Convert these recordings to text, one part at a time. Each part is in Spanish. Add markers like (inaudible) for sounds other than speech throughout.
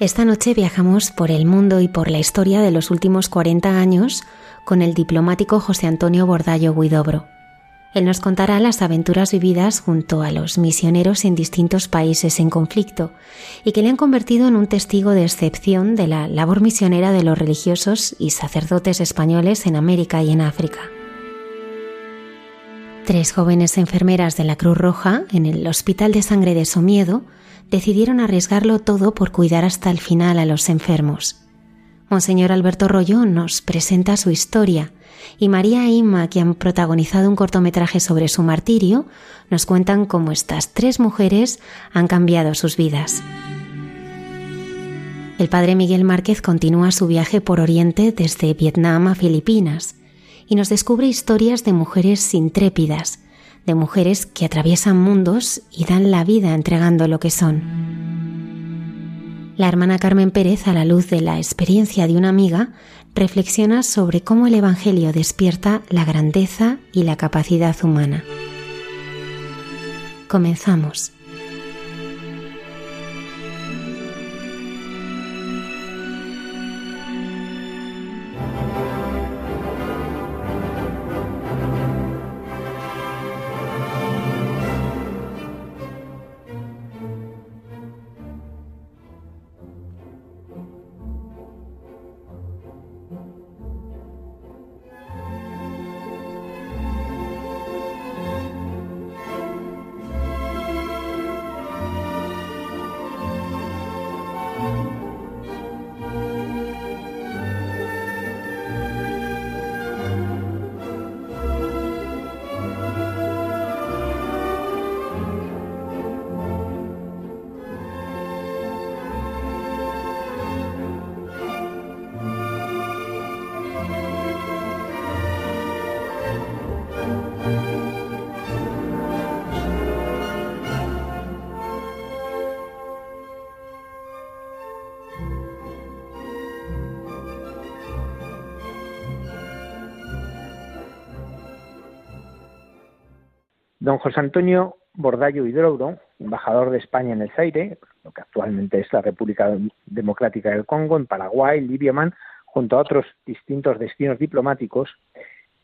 Esta noche viajamos por el mundo y por la historia de los últimos 40 años con el diplomático José Antonio Bordallo Guidobro. Él nos contará las aventuras vividas junto a los misioneros en distintos países en conflicto y que le han convertido en un testigo de excepción de la labor misionera de los religiosos y sacerdotes españoles en América y en África. Tres jóvenes enfermeras de la Cruz Roja en el Hospital de Sangre de Somiedo decidieron arriesgarlo todo por cuidar hasta el final a los enfermos. Monseñor Alberto Rollón nos presenta su historia y María e Inma, que han protagonizado un cortometraje sobre su martirio, nos cuentan cómo estas tres mujeres han cambiado sus vidas. El padre Miguel Márquez continúa su viaje por Oriente desde Vietnam a Filipinas y nos descubre historias de mujeres intrépidas, de mujeres que atraviesan mundos y dan la vida entregando lo que son. La hermana Carmen Pérez, a la luz de la experiencia de una amiga, reflexiona sobre cómo el Evangelio despierta la grandeza y la capacidad humana. Comenzamos. Don José Antonio Bordallo Hidrouro, embajador de España en el Zaire, lo que actualmente es la República Democrática del Congo, en Paraguay, Libia, junto a otros distintos destinos diplomáticos,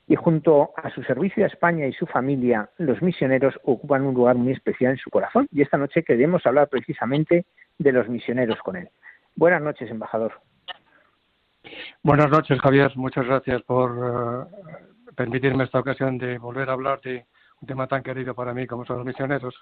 y junto a su servicio a España y su familia, los misioneros ocupan un lugar muy especial en su corazón. Y esta noche queremos hablar precisamente de los misioneros con él. Buenas noches, embajador. Buenas noches, Javier. Muchas gracias por eh, permitirme esta ocasión de volver a hablar de un tema tan querido para mí como son los misioneros.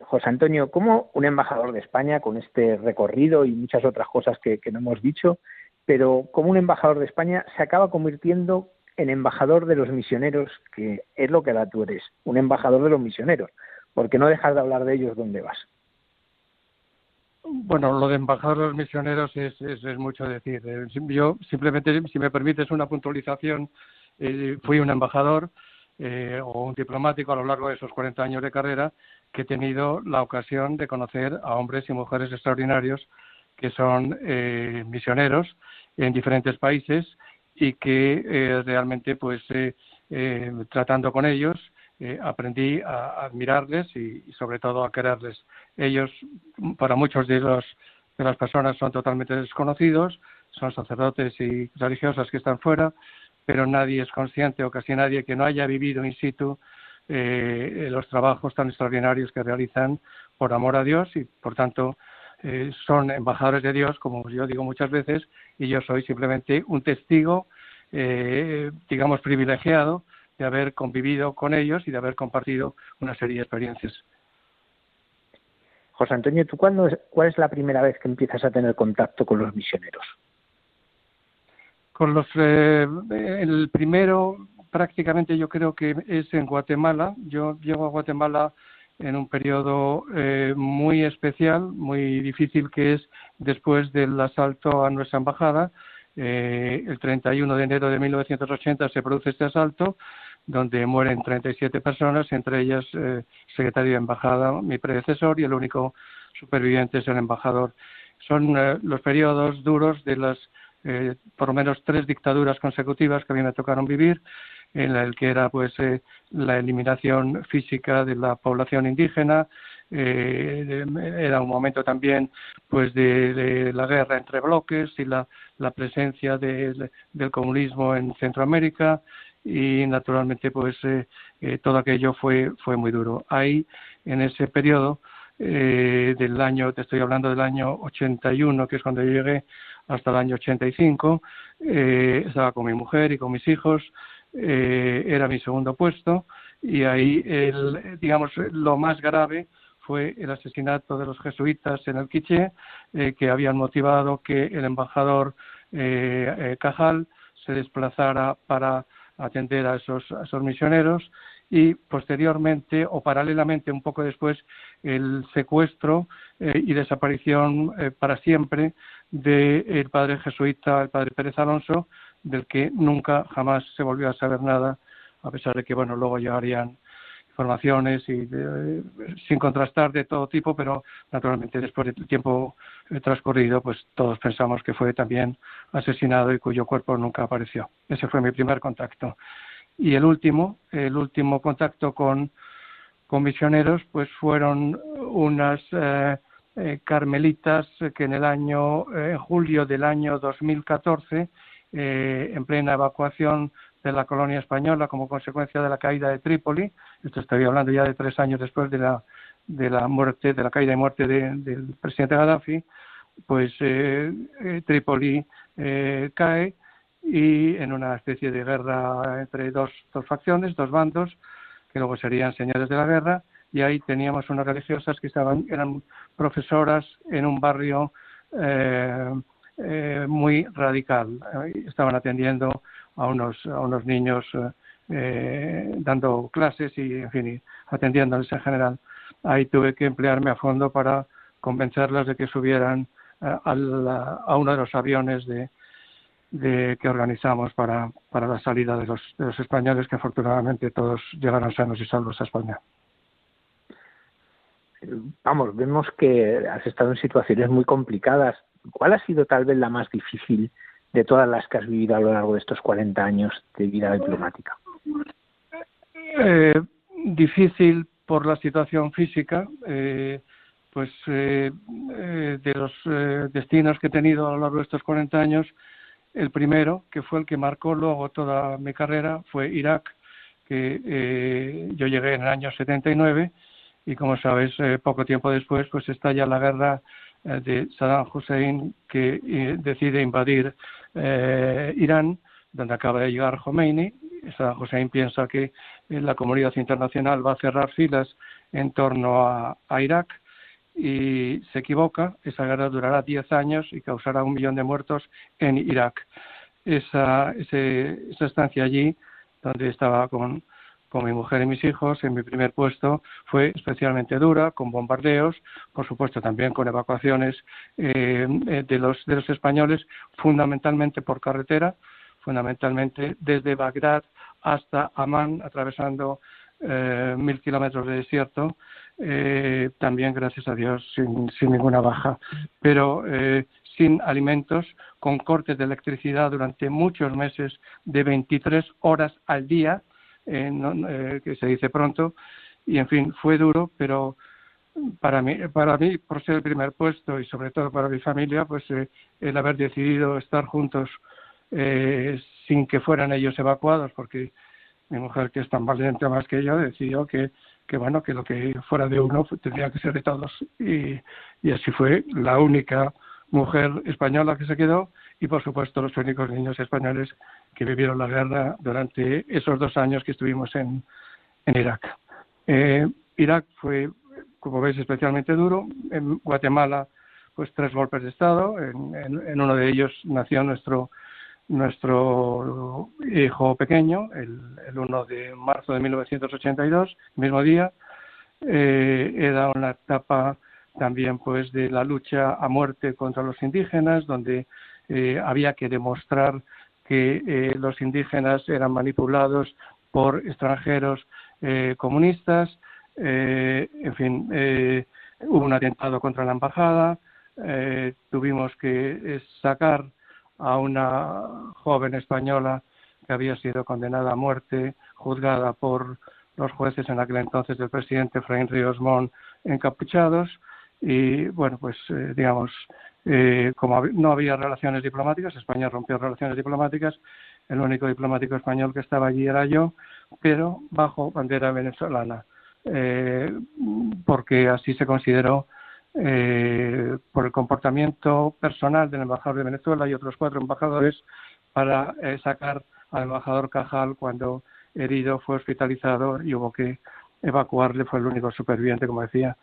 José Antonio, ¿cómo un embajador de España con este recorrido y muchas otras cosas que, no hemos dicho, pero como un embajador de España se acaba convirtiendo en embajador de los misioneros, que es lo que da tú eres, un embajador de los misioneros, porque no dejas de hablar de ellos donde vas. Bueno, lo de embajador de los misioneros es, es, mucho decir. Eh, yo simplemente, si me permites una puntualización, eh, fui un embajador, eh, o un diplomático a lo largo de esos 40 años de carrera que he tenido la ocasión de conocer a hombres y mujeres extraordinarios que son eh, misioneros en diferentes países y que eh, realmente pues tratando con ellos aprendí a admirarles y, sobre todo a quererles. Ellos para muchos de los de las personas son totalmente desconocidos, son sacerdotes y religiosas que están fuera, pero nadie es consciente o casi nadie que no haya vivido in situ eh, los trabajos tan extraordinarios que realizan por amor a Dios y por tanto eh, son embajadores de Dios, como yo digo muchas veces, y yo soy simplemente un testigo, eh, digamos, privilegiado de haber convivido con ellos y de haber compartido una serie de experiencias. José Antonio, ¿tú cuándo, cuál es la primera vez que empiezas a tener contacto con los misioneros? Con los, eh, el primero prácticamente yo creo que es en Guatemala. Yo llego a Guatemala en un periodo eh, muy especial, muy difícil, que es después del asalto a nuestra embajada. Eh, el 31 de enero de 1980 se produce este asalto, donde mueren 37 personas, entre ellas eh, secretario de embajada, mi predecesor, y el único superviviente es el embajador. Son eh, los periodos duros de las por lo menos tres dictaduras consecutivas que a mí me tocaron vivir en el que era pues eh, la eliminación física de la población indígena eh, era un momento también pues de, la guerra entre bloques y la, presencia del comunismo en Centroamérica y naturalmente pues eh, todo aquello fue fue muy duro. Ahí en ese periodo del año te estoy hablando del año 81 que es cuando yo llegué hasta el año 85 estaba con mi mujer y con mis hijos eh, era mi segundo puesto y ahí, el, digamos, lo más grave fue el asesinato de los jesuitas en el Quiché, eh, que habían motivado que el embajador eh, Cajal se desplazara para atender a esos misioneros y posteriormente o paralelamente un poco después el secuestro y desaparición para siempre del padre jesuita, el padre Pérez Alonso, del que nunca jamás se volvió a saber nada, a pesar de que bueno luego llegarían informaciones y eh, sin contrastar de todo tipo, pero naturalmente después del tiempo eh, transcurrido, pues todos pensamos que fue también asesinado y cuyo cuerpo nunca apareció. Ese fue mi primer contacto. Y el último, el último contacto con, con misioneros, pues fueron unas eh, carmelitas que en el año, en julio del año 2014, eh, en plena evacuación de la colonia española como consecuencia de la caída de Trípoli. Esto estoy hablando ya de tres años después de la, de la muerte, de la caída y muerte del presidente Gaddafi. Pues eh, eh, Trípoli cae y en una especie de guerra entre dos, dos facciones, dos bandos, que luego serían señales de la guerra, y ahí teníamos unas religiosas que estaban, eran profesoras en un barrio eh, eh, muy radical. estaban atendiendo a unos, a unos niños eh, dando clases y, en fin, atendiéndoles en general. Ahí tuve que emplearme a fondo para convencerlas de que subieran eh, a uno de los aviones de, de, que organizamos para, para la salida de los, de los españoles, que afortunadamente todos llegaron sanos y salvos a España vamos, vemos que has estado en situaciones muy complicadas. ¿Cuál ha sido tal vez la más difícil de todas las que has vivido a lo largo de estos 40 años de vida diplomática? Eh, difícil por la situación física, eh, pues eh, de los destinos que he tenido a lo largo de estos 40 años, el primero, que fue el que marcó luego toda mi carrera, fue Irak, que yo llegué en el año 79 y como sabes, poco tiempo después pues estalla la guerra eh, de Saddam Hussein que eh, decide invadir eh, Irán, donde acaba de llegar Khomeini. Saddam Hussein piensa que la comunidad internacional va a cerrar filas en torno a, Irak y se equivoca. Esa guerra durará diez años y causará un millón de muertos en Irak. Esa, esa estancia allí, donde estaba con con mi mujer y mis hijos en mi primer puesto fue especialmente dura, con bombardeos, por supuesto también con evacuaciones eh, eh, de, los, de los españoles, fundamentalmente por carretera, fundamentalmente desde Bagdad hasta Amán, atravesando eh, mil kilómetros de desierto, también gracias a Dios sin, sin ninguna baja, pero sin alimentos, con cortes de electricidad durante muchos meses de 23 horas al día, eh, eh, que se dice pronto, y en fin, fue duro, pero para mí, para mí, por ser el primer puesto y sobre todo para mi familia, pues eh, el haber decidido estar juntos sin que fueran ellos evacuados, porque mi mujer, que es tan valiente más que yo, decidió que, que bueno, que lo que fuera de uno tendría que ser de todos. Y, y así fue la única mujer española que se quedó y por supuesto los únicos niños españoles que vivieron la guerra durante esos dos años que estuvimos en, en Irak. Eh, Irak fue, como veis, especialmente duro. En Guatemala, pues tres golpes de Estado. En, en, uno de ellos nació nuestro nuestro hijo pequeño, el, el 1 de marzo de 1982, el mismo día. era una etapa también pues de la lucha a muerte contra los indígenas, donde había que demostrar que los indígenas eran manipulados por extranjeros comunistas, en fin, hubo un atentado contra la embajada, tuvimos que sacar a una joven española que había sido condenada a muerte, juzgada por los jueces en aquel entonces del presidente Efraín Ríos Mon encapuchados. Y bueno pues eh, digamos eh, como no había relaciones diplomáticas España rompió relaciones diplomáticas el único diplomático español que estaba allí era yo pero bajo bandera venezolana eh, porque así se consideró eh, por el comportamiento personal del embajador de Venezuela y otros cuatro embajadores para eh, sacar al embajador Cajal cuando herido fue hospitalizado y hubo que evacuarle, fue el único superviviente, como decía.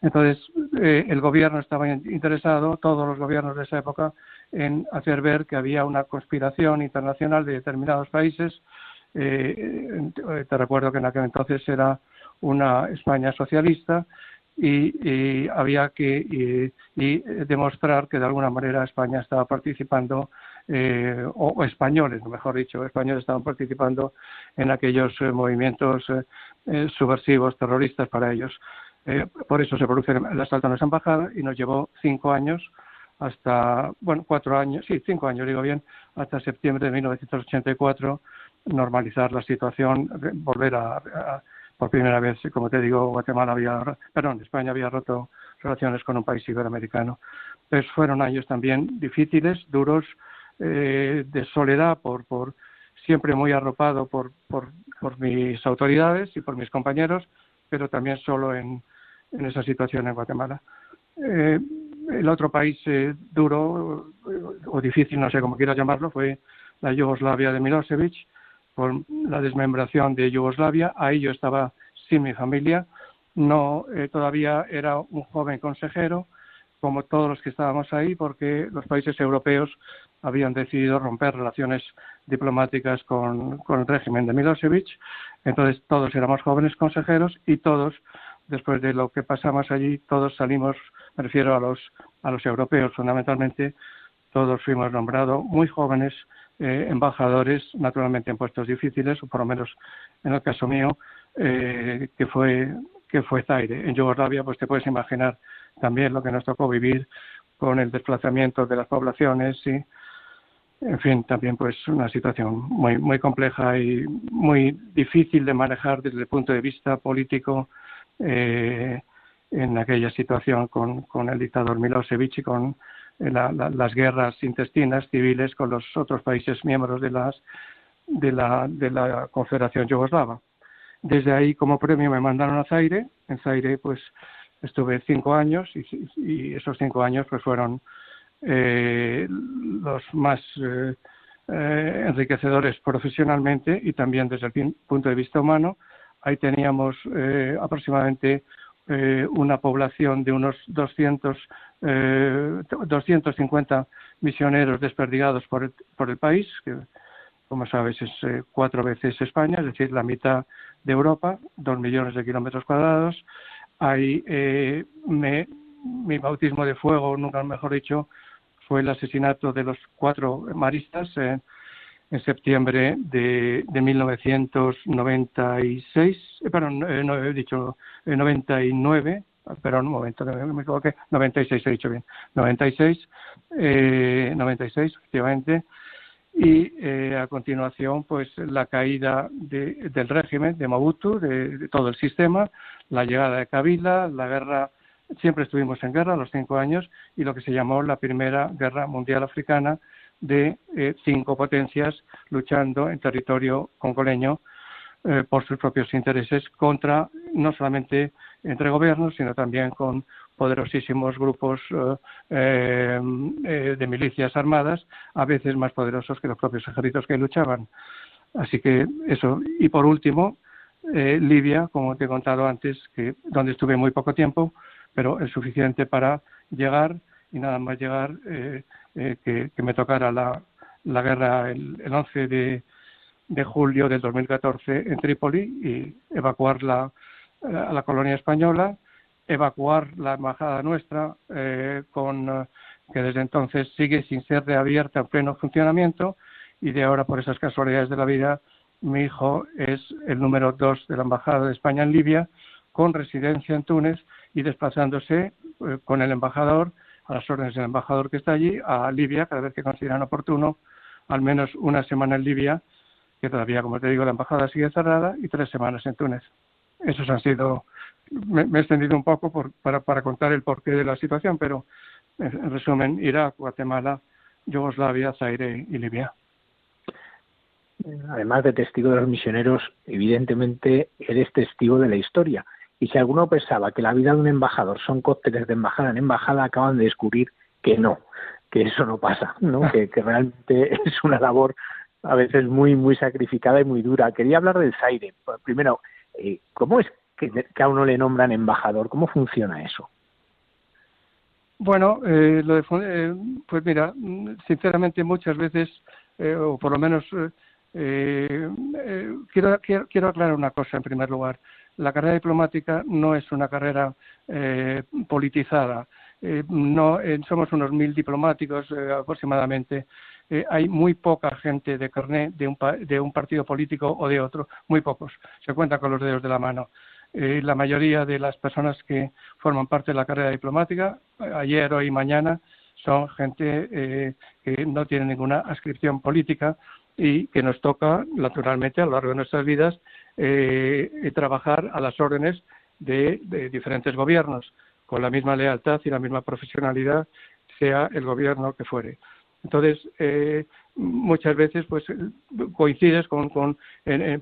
Entonces, eh, el gobierno estaba interesado, todos los gobiernos de esa época, en hacer ver que había una conspiración internacional de determinados países. te recuerdo que en aquel entonces era una España socialista y, había que y, demostrar que de alguna manera España estaba participando eh, o, españoles, mejor dicho, españoles estaban participando en aquellos eh, movimientos eh, subversivos, terroristas para ellos. por eso se produce el asalto a nuestra embajada y nos llevó cinco años hasta, bueno, cuatro años, sí, cinco años, digo bien, hasta septiembre de 1984 normalizar la situación, volver a por primera vez, como te digo, Guatemala había, perdón, España había roto relaciones con un país iberoamericano. Pues fueron años también difíciles, duros, eh, de soledad, por, por siempre muy arropado por, por, por, mis autoridades y por mis compañeros, pero también solo en, en esa situación en Guatemala. Eh, el otro país eh, duro o difícil, no sé cómo quieras llamarlo, fue la Yugoslavia de Milosevic, por la desmembración de Yugoslavia. Ahí yo estaba sin mi familia. No, eh, todavía era un joven consejero, como todos los que estábamos ahí, porque los países europeos habían decidido romper relaciones diplomáticas con, con el régimen de Milosevic. Entonces todos éramos jóvenes consejeros y todos, después de lo que pasamos allí, todos salimos, me refiero a los, a los europeos fundamentalmente, todos fuimos nombrados muy jóvenes eh, embajadores, naturalmente en puestos difíciles, o por lo menos en el caso mío, eh, que fue que fue Zaire. En Yugoslavia, pues te puedes imaginar también lo que nos tocó vivir con el desplazamiento de las poblaciones y, en fin, también pues una situación muy muy compleja y muy difícil de manejar desde el punto de vista político eh, en aquella situación con, con el dictador Milosevic y con las guerras intestinas civiles con los otros países miembros de, las, de, la, de la Confederación Yugoslava. Desde ahí, como premio, me mandaron a Zaire. En Zaire, pues, estuve cinco años y, esos cinco años, pues, fueron eh, los más eh, eh, enriquecedores profesionalmente y también desde el punto de vista humano. Ahí teníamos aproximadamente eh, una población de unos 200, eh, 250 misioneros desperdigados por el, por el país, que como sabes es eh, cuatro veces España, es decir, la mitad de Europa, dos millones de kilómetros cuadrados. Ahí eh, me, mi bautismo de fuego, nunca mejor dicho, fue el asesinato de los cuatro maristas en septiembre de, de 1996, eh, perdón, eh, no he dicho eh, 99, perdón, un momento, me equivoqué, 96 he dicho bien, 96, eh, 96 efectivamente, y eh, a continuación pues la caída de, del régimen de Mobutu, de, todo el sistema, la llegada de Kabila, la guerra, siempre estuvimos en guerra los cinco años y lo que se llamó la primera guerra mundial africana de eh, cinco potencias luchando en territorio congoleño eh, por sus propios intereses contra no solamente entre gobiernos sino también con poderosísimos grupos eh, de milicias armadas a veces más poderosos que los propios ejércitos que luchaban. Así que eso. Y por último Libia como te he contado antes que donde estuve muy poco tiempo pero es suficiente para llegar y nada más llegar eh, eh, que, me tocara la, la guerra el, el 11 de, de, julio del 2014 en Trípoli y evacuar la, a la colonia española, evacuar la embajada nuestra, con, que desde entonces sigue sin ser reabierta en pleno funcionamiento, y de ahora, por esas casualidades de la vida, mi hijo es el número dos de la Embajada de España en Libia, con residencia en Túnez y desplazándose eh, con el embajador, a las órdenes del embajador que está allí, a Libia, cada vez que consideran oportuno, al menos una semana en Libia, que todavía, como te digo, la embajada sigue cerrada, y tres semanas en Túnez. Esos han sido, me, he extendido un poco para, para contar el porqué de la situación, pero en resumen, Irak, Guatemala, Yugoslavia, Zaire y Libia además de testigo de los misioneros, evidentemente eres testigo de la historia. Y si alguno pensaba que la vida de un embajador son cócteles de embajada en embajada, acaban de descubrir que no, que eso no pasa, ¿no? (laughs) que, realmente (laughs) es una labor a veces muy, muy sacrificada y muy dura. Quería hablar del Zaire. Primero, eh, ¿cómo es que, a uno le nombran embajador? ¿Cómo funciona eso? Bueno, eh, lo de, eh, pues mira, sinceramente muchas veces, o por lo menos eh, eh, quiero, quiero, aclarar una cosa en primer lugar. La carrera diplomática no es una carrera eh, politizada. Eh, no, somos unos mil diplomáticos aproximadamente. hay muy poca gente de carnet de un, de un partido político o de otro, muy pocos. Se cuenta con los dedos de la mano. la mayoría de las personas que forman parte de la carrera diplomática, ayer, hoy y mañana, son gente que no tiene ninguna ascripción política y que nos toca, naturalmente, a lo largo de nuestras vidas, eh, trabajar a las órdenes de, diferentes gobiernos, con la misma lealtad y la misma profesionalidad, sea el gobierno que fuere. Entonces, eh, muchas veces pues coincides con, con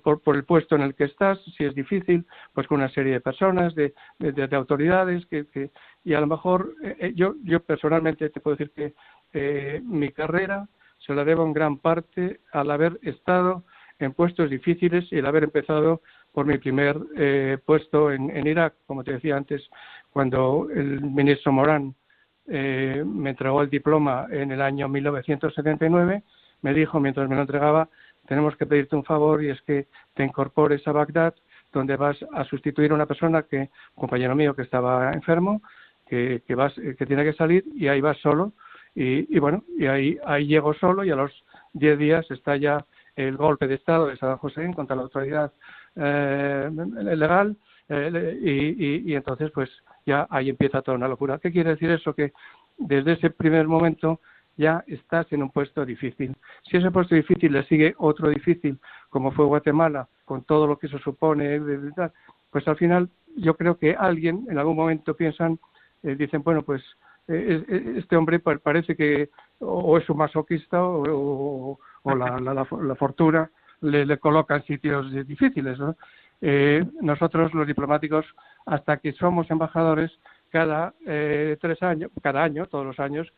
por, el puesto en el que estás, si es difícil, pues con una serie de personas, de, de, autoridades, que, que, y a lo mejor eh, yo, yo personalmente te puedo decir que mi carrera se la debo en gran parte al haber estado en puestos difíciles y el haber empezado por mi primer eh, puesto en, Irak, como te decía antes, cuando el ministro Morán eh, me entregó el diploma en el año 1979, me dijo mientras me lo entregaba, tenemos que pedirte un favor y es que te incorpores a Bagdad, donde vas a sustituir a una persona que, un compañero mío que estaba enfermo, que, que, vas, que tiene que salir y ahí vas solo y, bueno, y ahí, ahí llego solo y a los 10 días está ya el golpe de Estado de Saddam Hussein contra la autoridad eh, legal eh, y, y, entonces pues ya ahí empieza toda una locura. ¿Qué quiere decir eso? Que desde ese primer momento ya estás en un puesto difícil. Si ese puesto difícil le sigue otro difícil, como fue Guatemala, con todo lo que eso supone, pues al final yo creo que alguien en algún momento piensan, eh, dicen, bueno, pues eh, este hombre parece que o es un masoquista o, la, la, fortuna le, coloca en sitios difíciles. Eh, nosotros, los diplomáticos, hasta que somos embajadores, cada eh, tres años, cada año, todos los años,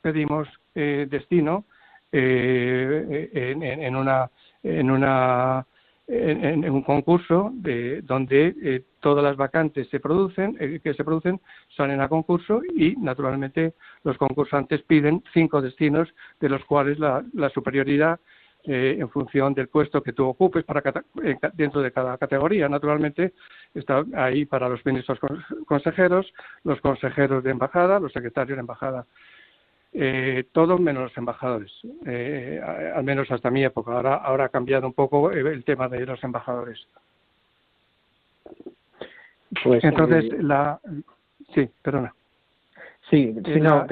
pedimos destino en, una en una en, un concurso de, donde eh, todas las vacantes se producen, eh, que se producen salen a concurso y naturalmente los concursantes piden cinco destinos de los cuales la, superioridad eh, en función del puesto que tú ocupes para dentro de cada categoría. Naturalmente está ahí para los ministros consejeros, los consejeros de embajada, los secretarios de embajada eh, todos menos los embajadores, eh, al menos hasta mi época. Ahora, ahora ha cambiado un poco el tema de los embajadores. Pues, Entonces, eh, la. Sí, perdona. Sí, sí no,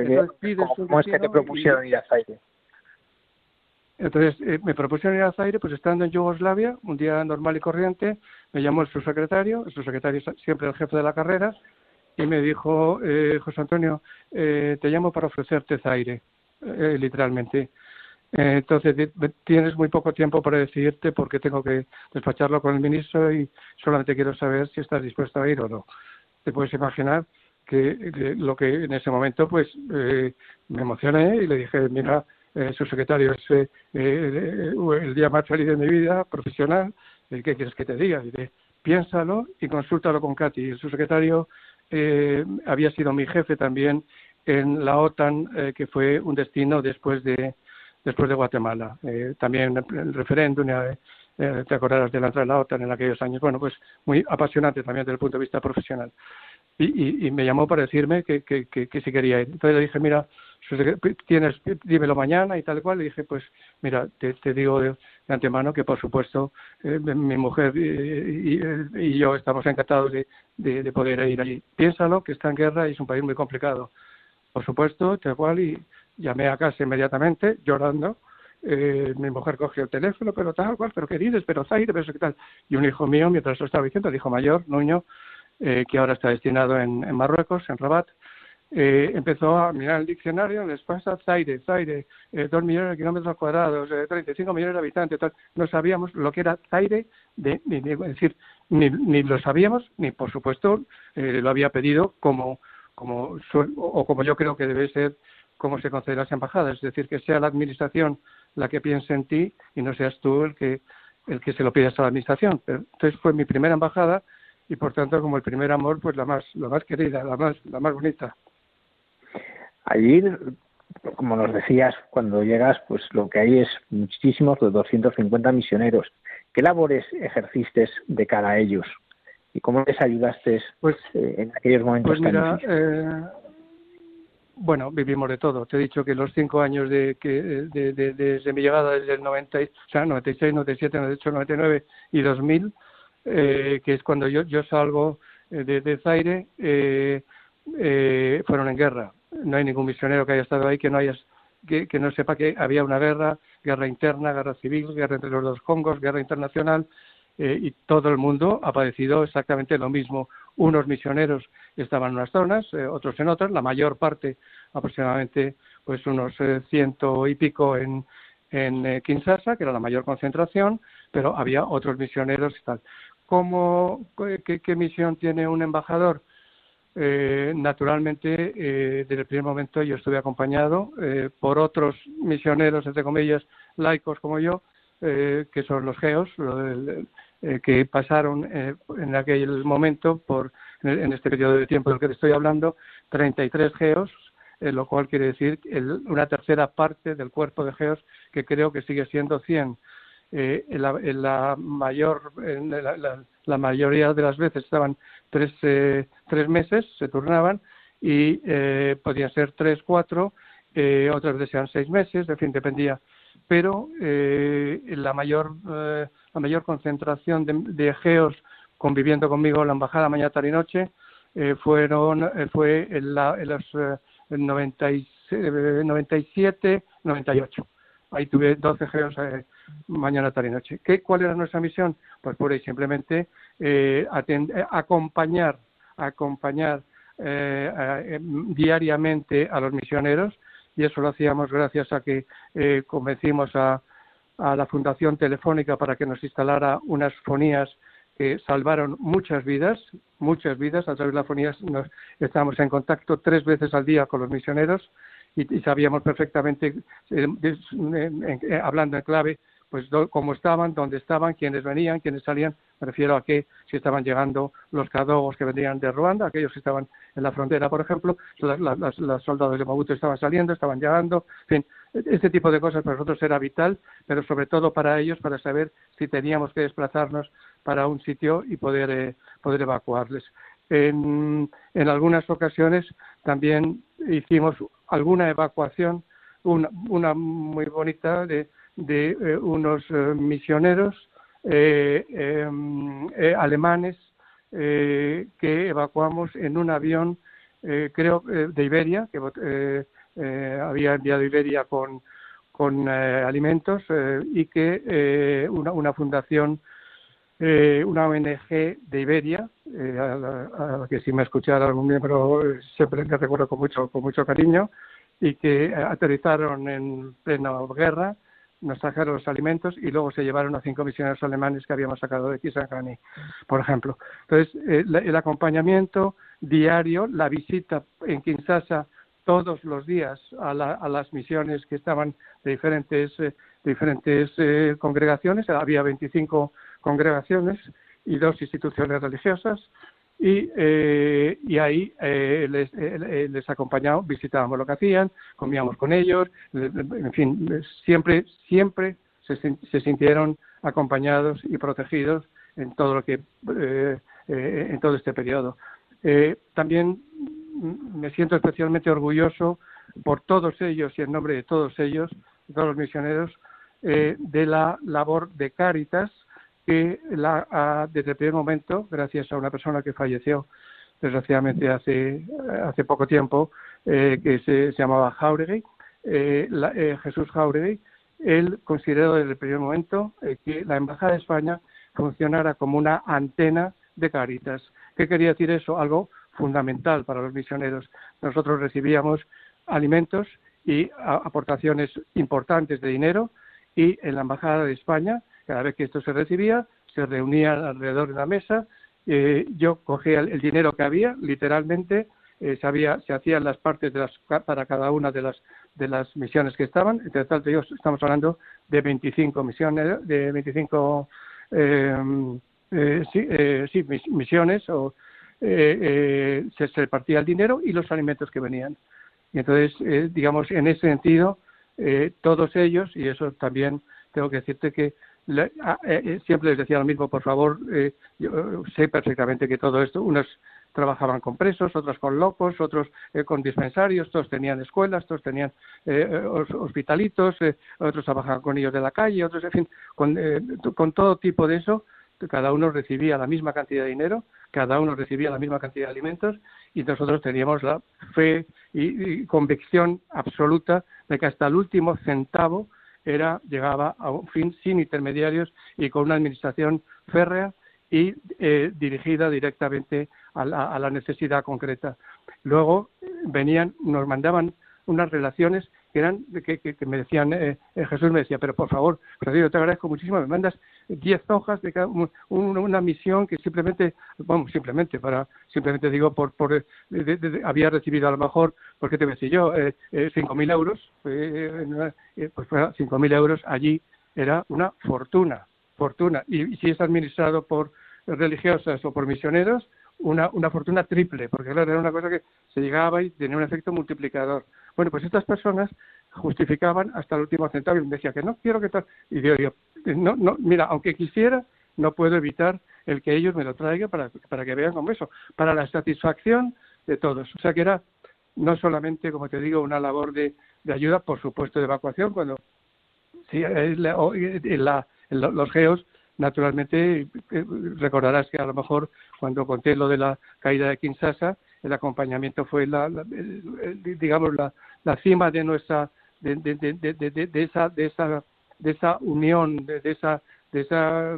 ¿cómo, es que te propusieron ir a Zaire? Entonces, eh, me propusieron ir a Zaire, pues estando en Yugoslavia, un día normal y corriente, me llamó el subsecretario, el subsecretario siempre el jefe de la carrera, y me dijo, eh, José Antonio, eh, te llamo para ofrecerte Zaire, eh, literalmente. Eh, entonces, tienes muy poco tiempo para decidirte porque tengo que despacharlo con el ministro y solamente quiero saber si estás dispuesto a ir o no. Te puedes imaginar que lo que en ese momento, pues, me emocioné y le dije, mira, su secretario es el día más feliz de mi vida profesional, ¿qué quieres que te diga? Dice, piénsalo y consúltalo con Katy. El subsecretario eh, había sido mi jefe también en la OTAN, eh, que fue un destino después de después de Guatemala. Eh, también el referéndum, eh, te acordarás de la entrada de la OTAN en aquellos años. Bueno, pues muy apasionante también desde el punto de vista profesional. Y, y, me llamó para decirme que, que, que, que, si quería ir. Entonces le dije, mira, tienes, dímelo mañana y tal cual. Le dije, pues mira, te, digo de, antemano que por supuesto eh, mi mujer y, y, yo estamos encantados de, de, de, poder ir allí. Piénsalo, que está en guerra y es un país muy complicado. Por supuesto, tal cual, y llamé a casa inmediatamente, llorando eh, mi mujer cogió el teléfono, pero tal cual, pero qué dices, pero Zaire, pero qué tal. Y un hijo mío, mientras lo estaba diciendo, el hijo mayor, Nuño, eh, que ahora está destinado en Marruecos, en Rabat, eh, empezó a mirar el diccionario, les pasa Zaire, Zaire, eh, dos millones de kilómetros cuadrados, eh, 35 millones de habitantes, no sabíamos lo que era Zaire, de, ni, es decir, ni, ni lo sabíamos, ni por supuesto eh, lo había pedido como, como, o como yo creo que debe ser como se concede las embajadas, es decir, que sea la administración la que piense en ti y no seas tú el que el que se lo pidas a la administración. Pero, entonces fue mi primera embajada y por tanto como el primer amor, pues la más la más querida, la más la más bonita. Allí, como nos decías, cuando llegas, pues lo que hay es muchísimos, de 250 misioneros. ¿Qué labores ejerciste de cara a ellos? ¿Y cómo les ayudaste pues, eh, en aquellos momentos pues mira, eh, bueno, vivimos de todo. Te he dicho que los cinco años de, que, de, de, desde mi llegada, desde el 90, o sea, 96, 97, 98, 99 y 2000, eh, que es cuando yo, yo salgo eh, de, de Zaire, eh, eh, fueron en guerra. No hay ningún misionero que haya estado ahí que no haya que, no sepa que había una guerra, guerra interna, guerra civil, guerra entre los dos Congos, guerra internacional, eh, y todo el mundo ha padecido exactamente lo mismo. Unos misioneros estaban en unas zonas, eh, otros en otras, la mayor parte, aproximadamente pues unos eh, ciento y pico en, en eh, Kinshasa, que era la mayor concentración, pero había otros misioneros y tal. ¿Cómo, qué, qué misión tiene un embajador? Eh, naturalmente, eh, desde el primer momento yo estuve acompañado eh, por otros misioneros, entre comillas, laicos como yo, eh, que son los geos, eh, que pasaron eh, en aquel momento, por en este periodo de tiempo del que te estoy hablando, 33 geos, lo cual quiere decir el, una tercera parte del cuerpo de geos que creo que sigue siendo 100. Eh, en, la, la mayor la, la, la, mayoría de las veces estaban tres, eh, tres meses, se turnaban y eh, podían ser tres, cuatro, eh, otras veces eran seis meses, en fin, dependía. Pero eh, la mayor eh, la mayor concentración de, de conviviendo conmigo en la embajada mañana tarde y noche eh, fueron fue en, la, en los eh, 97 98 ahí tuve 12 egeos mañana tarde y noche. ¿Qué, cuál era nuestra misión pues por ahí simplemente eh, eh, acompañar acompañar eh, eh, diariamente a los misioneros y eso lo hacíamos gracias a que eh, convencimos a, a la Fundación Telefónica para que nos instalara unas fonías que salvaron muchas vidas, muchas vidas, a través de las fonías nos, estábamos en contacto tres veces al día con los misioneros y, y sabíamos perfectamente, eh, hablando en clave, pues do, cómo estaban, dónde estaban, quiénes venían, quiénes salían. Me refiero a que si estaban llegando los cadogos que venían de Ruanda, aquellos que estaban en la frontera, por ejemplo, los, los, los soldados de Mobutu estaban saliendo, estaban llegando, en fin, este tipo de cosas para nosotros era vital, pero sobre todo para ellos, para saber si teníamos que desplazarnos para un sitio y poder, eh, poder evacuarles. En, en algunas ocasiones también hicimos alguna evacuación, una, una muy bonita de de eh, unos eh, misioneros eh, alemanes que evacuamos en un avión, creo, de Iberia, que había enviado Iberia con, con alimentos y que una, una fundación, eh, una ONG de Iberia, eh, a, la, que si me escuchara algún miembro siempre me recuerdo con mucho, con mucho cariño, y que aterrizaron en plena guerra, nos trajeron los alimentos y luego se llevaron a cinco misioneros alemanes que habíamos sacado de Kisangani, por ejemplo. Entonces, eh, el acompañamiento diario, la visita en Kinshasa todos los días a, la, a las misiones que estaban de diferentes, eh, diferentes eh, congregaciones, había 25 congregaciones y dos instituciones religiosas, y, eh, y ahí eh, les, eh, les acompañamos, visitábamos lo que hacían, comíamos con ellos, en fin, siempre, siempre se, sintieron acompañados y protegidos en todo lo que eh, eh, en todo este periodo. también me siento especialmente orgulloso por todos ellos y en nombre de todos ellos, todos los misioneros, de la labor de Cáritas que la, desde el primer momento, gracias a una persona que falleció desgraciadamente hace, hace poco tiempo, que se, llamaba Jauregui, Jesús Jauregui, él consideró desde el primer momento eh, que la Embajada de España funcionara como una antena de Caritas. ¿Qué quería decir eso? Algo fundamental para los misioneros. Nosotros recibíamos alimentos y aportaciones importantes de dinero y en la Embajada de España, cada vez que esto se recibía, se reunían alrededor de la mesa. Eh, yo cogía el, dinero que había, literalmente, eh, se, hacían las partes de las, para cada una de las de las misiones que estaban. Entre tanto, estamos hablando de 25 misiones, de 25 eh, eh, sí, eh, misiones, o se, se repartía el dinero y los alimentos que venían. Y entonces, digamos, en ese sentido, todos ellos, y eso también tengo que decirte que siempre les decía lo mismo, por favor, yo sé perfectamente que todo esto, unos trabajaban con presos, otros con locos, otros eh, con dispensarios, todos tenían escuelas, todos tenían eh, eh, hospitalitos, otros trabajaban con ellos de la calle, otros, en fin, con, con todo tipo de eso, cada uno recibía la misma cantidad de dinero, cada uno recibía la misma cantidad de alimentos y nosotros teníamos la fe y, convicción absoluta de que hasta el último centavo era llegaba a un fin sin intermediarios y con una administración férrea y dirigida directamente a la, necesidad concreta. Luego venían, nos mandaban unas relaciones que eran que, me decían eh, eh, Jesús me decía pero por favor Rodrigo te agradezco muchísimo me mandas diez hojas de cada una misión que simplemente vamos simplemente para simplemente digo por por eh, había recibido a lo mejor porque te decía yo cinco mil euros pues cinco mil euros allí era una fortuna fortuna y si es administrado por religiosas o por misioneros una, una fortuna triple, porque claro, era una cosa que se llegaba y tenía un efecto multiplicador. Bueno, pues estas personas justificaban hasta el último centavo y me decía que no quiero que tal. Y yo, yo no, no, mira, aunque quisiera, no puedo evitar el que ellos me lo traigan para, para que vean como eso, para la satisfacción de todos. O sea que era no solamente, como te digo, una labor de, de ayuda, por supuesto, de evacuación, cuando sí, la, los geos naturalmente eh, recordarás que a lo mejor cuando conté lo de la caída de Kinshasa, el acompañamiento fue la, digamos la, la, cima de nuestra de, de, de, de, esa de esa de esa unión de, esa de esa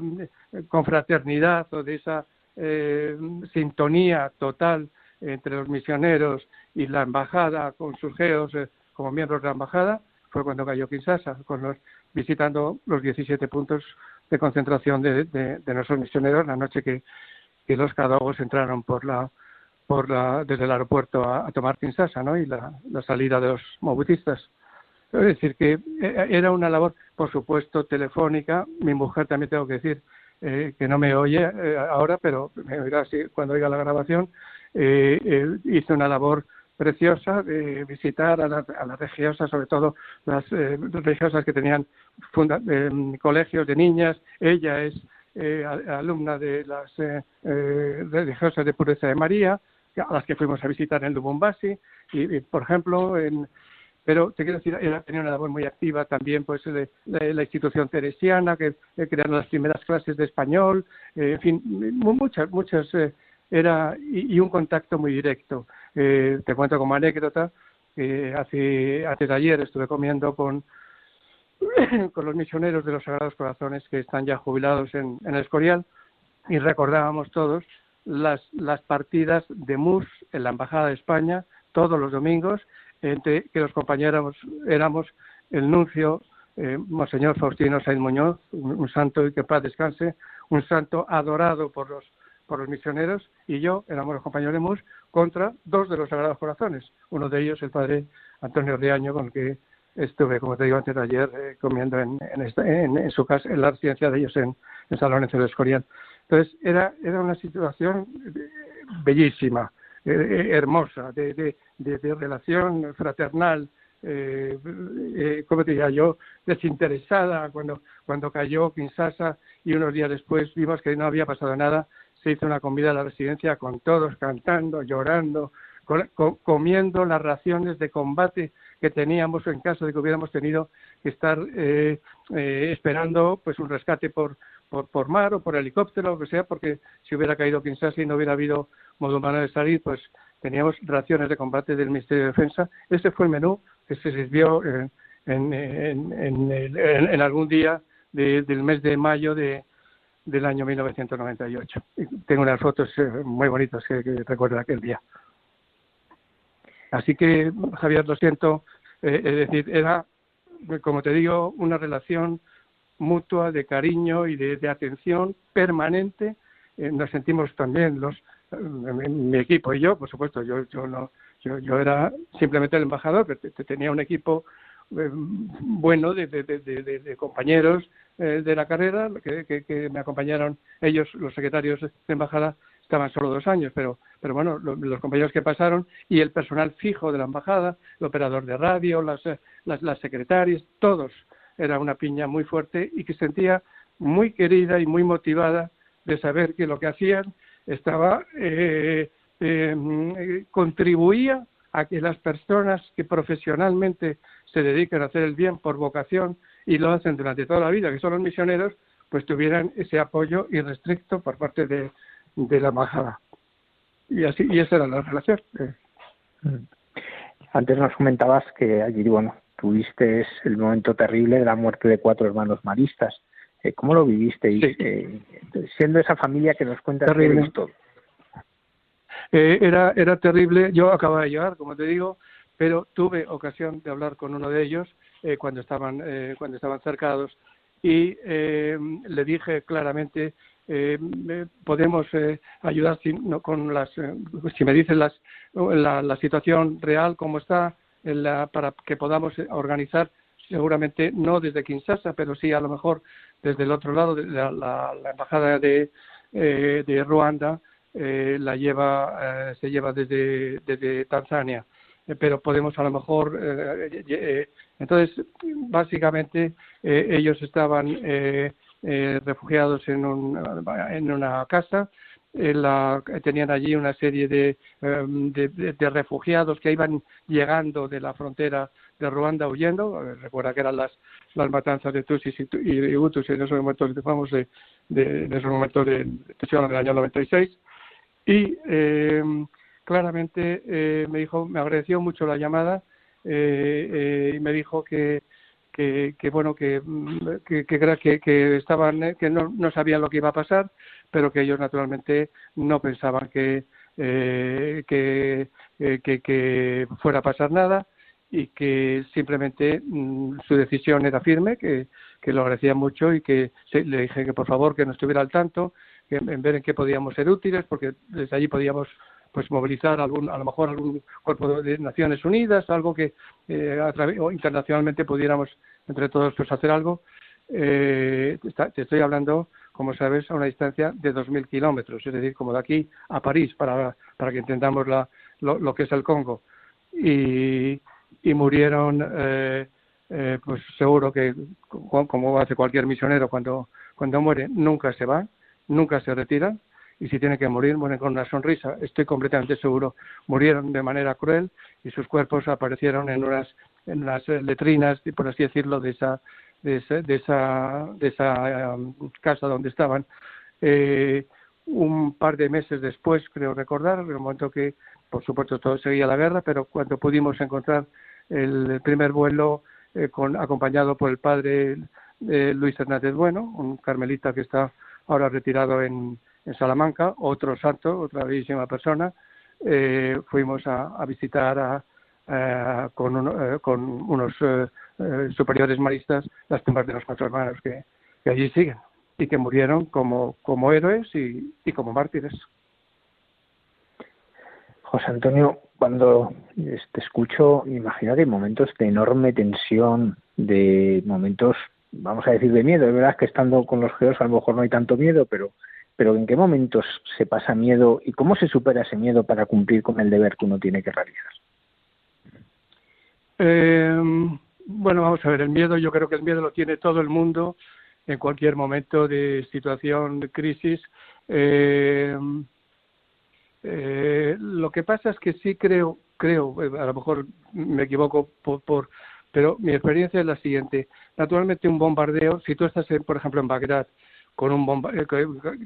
eh, confraternidad o de esa eh, sintonía total entre los misioneros y la embajada con sus geos como miembros de la embajada fue cuando cayó Kinshasa con los visitando los 17 puntos de concentración de, de, nuestros misioneros la noche que, los cadogos entraron por la por la desde el aeropuerto a, tomar Kinshasa ¿no? y la, salida de los mobutistas. Es decir, que eh, era una labor, por supuesto, telefónica. Mi mujer también tengo que decir eh, que no me oye eh, ahora, pero me oirá cuando oiga la grabación. hizo una labor preciosa de visitar a, las religiosas, sobre todo las eh, religiosas que tenían eh, colegios de niñas. Ella es eh, alumna de las religiosas de Pureza de María, a las que fuimos a visitar en Lubumbashi. Y, por ejemplo, en, pero te quiero decir, ella tenía una labor muy activa también, pues, de, la institución teresiana, que crearon las primeras clases de español, en fin, muchas, muchas, era, y, un contacto muy directo. Eh, te cuento como anécdota, que hace, hace ayer estuve comiendo con, (coughs) con los misioneros de los Sagrados Corazones que están ya jubilados en, en el Escorial y recordábamos todos las, las partidas de MUS en la Embajada de España todos los domingos, entre que los compañeros éramos el nuncio eh, Monseñor Faustino Sainz Muñoz, un, santo y que paz descanse, un santo adorado por los por los misioneros y yo éramos los compañeros de MUS contra dos de los Sagrados Corazones. Uno de ellos, el padre Antonio Riaño, con el que estuve, como te digo antes de ayer, eh, comiendo en, en, su casa, en la residencia de ellos en, en San Lorenzo de Escorial. Entonces, era, era una situación eh, bellísima, eh, hermosa, de, de, de, relación fraternal, eh, eh, ¿cómo diría yo? Desinteresada cuando, cuando cayó Kinshasa y unos días después vimos que no había pasado nada. Se hizo una comida a la residencia con todos cantando, llorando, comiendo las raciones de combate que teníamos en caso de que hubiéramos tenido que estar eh, eh, esperando pues un rescate por, por, por, mar o por helicóptero o lo que sea, porque si hubiera caído Kinshasa y no hubiera habido modo humano de salir, pues teníamos raciones de combate del Ministerio de Defensa. Este fue el menú que se sirvió en, en, en, algún día del mes de mayo de, del año 1998. tengo unas fotos eh, muy bonitas que, que recuerdo aquel día. Así que, Javier, lo siento, eh, es decir, era, como te digo, una relación mutua de cariño y de, atención permanente. Eh, nos sentimos también los, mi equipo y yo, por supuesto, yo, yo no, yo, yo era simplemente el embajador, pero tenía un equipo eh, bueno de, de, de, compañeros de la carrera que, que, me acompañaron ellos, los secretarios de embajada, estaban solo dos años, pero, pero bueno, los compañeros que pasaron y el personal fijo de la embajada, el operador de radio, las, eh, las, las secretarias, todos, era una piña muy fuerte y que sentía muy querida y muy motivada de saber que lo que hacían estaba eh, eh, contribuía a que las personas que profesionalmente se dedican a hacer el bien por vocación y lo hacen durante toda la vida, que son los misioneros, pues tuvieran ese apoyo irrestricto por parte de, de la embajada. Y así, y esa era la relación. Mm. Antes nos comentabas que allí, bueno, tuviste el momento terrible de la muerte de cuatro hermanos maristas. Eh, ¿Cómo lo vivisteis? Eh, siendo esa familia que nos cuenta terrible. todo. Eh, era, era terrible. Yo acababa de llegar, como te digo, pero tuve ocasión de hablar con uno de ellos eh, cuando estaban cuando estaban cercados y le dije claramente eh, podemos eh, ayudar si, no, con las, eh, si me dicen las, la, la, situación real, cómo está, la, para que podamos organizar, seguramente no desde Kinshasa, pero sí a lo mejor desde el otro lado, de la, la, la embajada de, eh, de Ruanda la lleva, se lleva desde, desde Tanzania pero podemos a lo mejor entonces básicamente ellos estaban eh, refugiados en, un, en una casa. Eh, la, tenían allí una serie de, em, de, de, refugiados que iban llegando de la frontera de Ruanda huyendo. Eh, recuerda que eran las, las matanzas de Tutsis y, y, Hutus en esos momentos, digamos, de, de, de esos momentos de, del año 96. Y eh, claramente eh, me dijo, me agradeció mucho la llamada eh, y me dijo que que, que bueno que que, que, que estaban eh, que no, no sabían lo que iba a pasar pero que ellos naturalmente no pensaban que eh, que, eh, que, que fuera a pasar nada y que simplemente mmm, su decisión era firme, que, que lo agradecía mucho y que sí, le dije que por favor que no estuviera al tanto, que en ver en qué podíamos ser útiles, porque desde allí podíamos pues movilizar algún, a lo mejor algún cuerpo de Naciones Unidas, algo que eh, o internacionalmente pudiéramos entre todos pues hacer algo. Eh, te estoy hablando, como sabes, a una distancia de 2.000 kilómetros, es decir, como de aquí a París, para, para que entendamos la, lo, que es el Congo. Y, y murieron, eh, eh, pues seguro que, como hace cualquier misionero cuando, cuando muere, nunca se va, nunca se retira, y si tiene que morir, mueren con una sonrisa. Estoy completamente seguro. Murieron de manera cruel y sus cuerpos aparecieron en unas, en unas letrinas, por así decirlo, de esa, de esa, de esa, de esa um, casa donde estaban. Eh, un par de meses después, creo recordar, en el momento que, por supuesto, todo seguía la guerra, pero cuando pudimos encontrar el, primer vuelo eh, con, acompañado por el padre eh, Luis Hernández Bueno, un carmelita que está ahora retirado en, en Salamanca, otro santo, otra bellísima persona, eh, fuimos a, a visitar a, a, con, un, eh, con, unos eh, eh, superiores maristas las tumbas de los cuatro hermanos que, que, allí siguen y que murieron como, como héroes y, y como mártires. José Antonio, cuando te escucho, imagino que hay momentos de enorme tensión, de momentos, vamos a decir, de miedo. Es verdad que estando con los geos a lo mejor no hay tanto miedo, pero pero ¿en qué momentos se pasa miedo y cómo se supera ese miedo para cumplir con el deber que uno tiene que realizar? Eh, bueno, vamos a ver, el miedo, yo creo que el miedo lo tiene todo el mundo en cualquier momento de situación de crisis. Eh, eh, lo que pasa es que sí creo, creo, eh, a lo mejor me equivoco por, por pero mi experiencia es la siguiente. Naturalmente un bombardeo, si tú estás, por ejemplo, en Bagdad, con un bomba,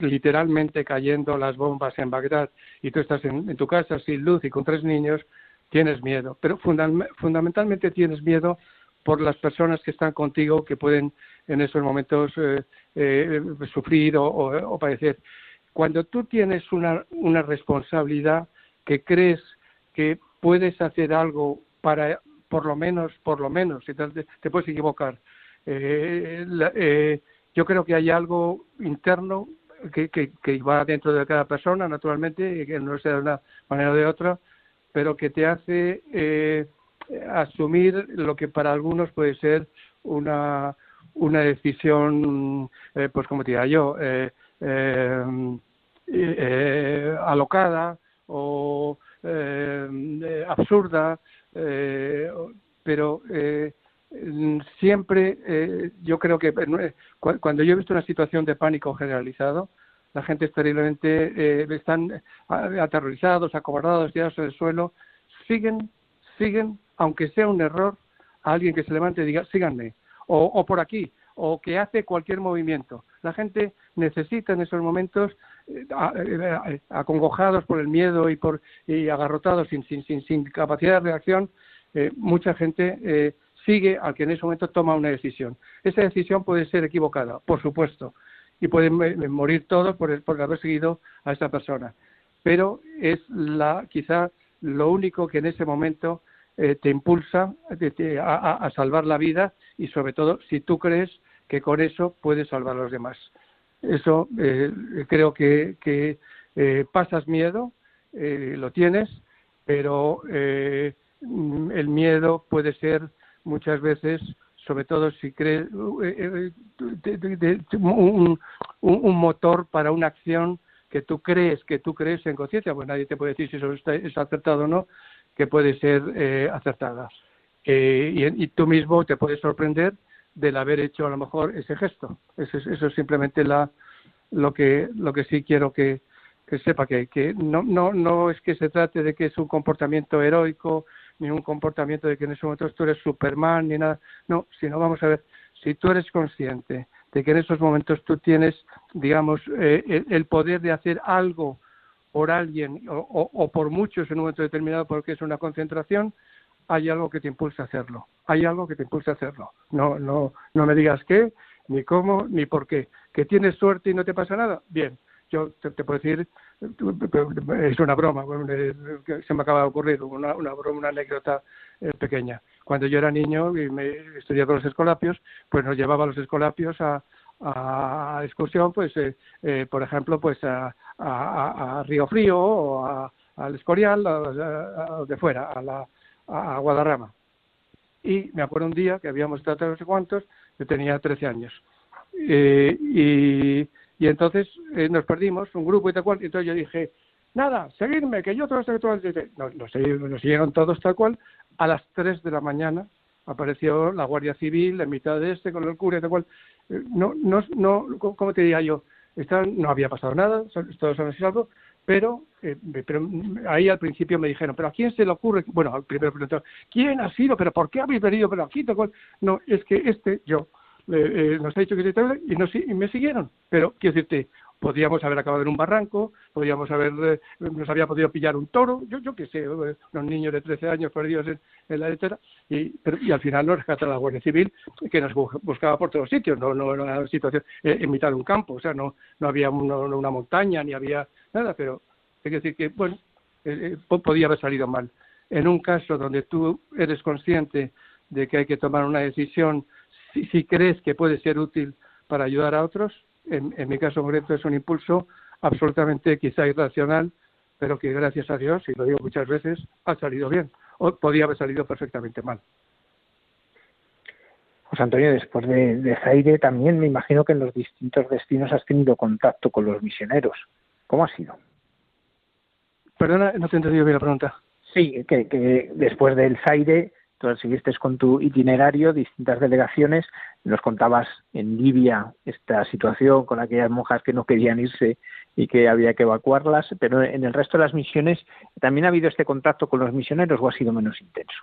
literalmente cayendo las bombas en Bagdad y tú estás en, tu casa sin luz y con tres niños, tienes miedo. Pero fundamentalmente tienes miedo por las personas que están contigo que pueden en esos momentos eh, eh, sufrir o, padecer. Cuando tú tienes una, una responsabilidad que crees que puedes hacer algo para, por lo menos, por lo menos, te, te puedes equivocar. Eh, yo creo que hay algo interno que, que, que, va dentro de cada persona, naturalmente, y que no sea de una manera o de otra, pero que te hace eh, asumir lo que para algunos puede ser una, una decisión, eh, pues como diría yo, eh, eh, eh alocada o absurda, pero siempre yo creo que cuando yo he visto una situación de pánico generalizado, la gente es terriblemente, están aterrorizados, acobardados, tirados en el suelo, siguen, siguen aunque sea un error, a alguien que se levante y diga, síganme, o, por aquí, o que hace cualquier movimiento. La gente necesita en esos momentos, eh, eh, acongojados por el miedo y, por, y agarrotados sin, sin, sin, sin capacidad de reacción, eh, mucha gente sigue al que en ese momento toma una decisión. Esa decisión puede ser equivocada, por supuesto, y pueden morir todos por, por haber seguido a esa persona. Pero es la, quizá lo único que en ese momento eh, te impulsa a, salvar la vida y sobre todo si tú crees que con eso puedes salvar a los demás. Eso eh, creo que, eh, pasas miedo, lo tienes, pero el miedo puede ser muchas veces, sobre todo si crees, un, un, motor para una acción que tú crees, que tú crees en conciencia, pues nadie te puede decir si eso está, es acertado o no, que puede ser eh, acertada. Eh, y, tú mismo te puedes sorprender del haber hecho a lo mejor ese gesto. Eso, eso es simplemente la, lo, que, lo que sí quiero que, que sepa, que, que no, no, no es que se trate de que es un comportamiento heroico, ni un comportamiento de que en ese momento tú eres Superman, ni nada. No, sino vamos a ver, si tú eres consciente de que en esos momentos tú tienes, digamos, eh, el, poder de hacer algo por alguien o, por muchos en un momento determinado porque es una concentración, hay algo que te impulsa a hacerlo. Hay algo que te impulsa a hacerlo. No, no, no me digas qué, ni cómo, ni por qué. ¿Que tienes suerte y no te pasa nada? Bien. Yo te, puedo decir, es una broma, se me acaba de ocurrir, una, una broma, una anécdota eh, pequeña. Cuando yo era niño y me estudiaba con los escolapios, pues nos llevaba a los escolapios a, excursión, pues, eh, eh, por ejemplo, pues a, a, a, Río Frío o a, al Escorial, a, de fuera, a, la, a Guadarrama. Y me acuerdo un día que habíamos estado no sé cuántos, yo tenía 13 años. Eh, y, y entonces eh, nos perdimos, un grupo y tal cual, y entonces yo dije, nada, seguidme, que yo todo esto que nos, nos, nos siguieron todos tal cual, a las 3 de la mañana apareció la Guardia Civil en mitad de este con el cura y tal cual. Eh, no, no, no, ¿cómo te diría yo? no había pasado nada, todos han sido pero, eh, pero ahí al principio me dijeron, pero ¿a quién se le ocurre? Bueno, al primero preguntaron, ¿quién ha sido? ¿Pero por qué habéis venido? Pero aquí, tal cual. No, es que este, yo, eh, nos ha dicho que se y, no, y me siguieron. Pero, quiero decirte, podríamos haber acabado en un barranco, podríamos haber, eh, nos había podido pillar un toro, yo, yo qué sé, eh, unos niños de 13 años perdidos en, la letra, y, pero, y al final nos rescata la Guardia Civil, que nos buscaba por todos sitios, no, no era una situación eh, en mitad de un campo, o sea, no, no había una montaña, ni había nada, pero hay que decir que, bueno, podía haber salido mal. En un caso donde tú eres consciente de que hay que tomar una decisión, si, si crees que puede ser útil para ayudar a otros, en, mi caso concreto es un impulso absolutamente quizá irracional, pero que gracias a Dios, y lo digo muchas veces, ha salido bien, o podía haber salido perfectamente mal. José Antonio, después de, de Zaire también me imagino que en los distintos destinos has tenido contacto con los misioneros. ¿Cómo ha sido? Perdona, no te he entendido bien la pregunta. Sí, que, que después del Zaire tú seguiste con tu itinerario, distintas delegaciones, nos contabas en Libia esta situación con aquellas monjas que no querían irse y que había que evacuarlas, pero en el resto de las misiones también ha habido este contacto con los misioneros o ha sido menos intenso.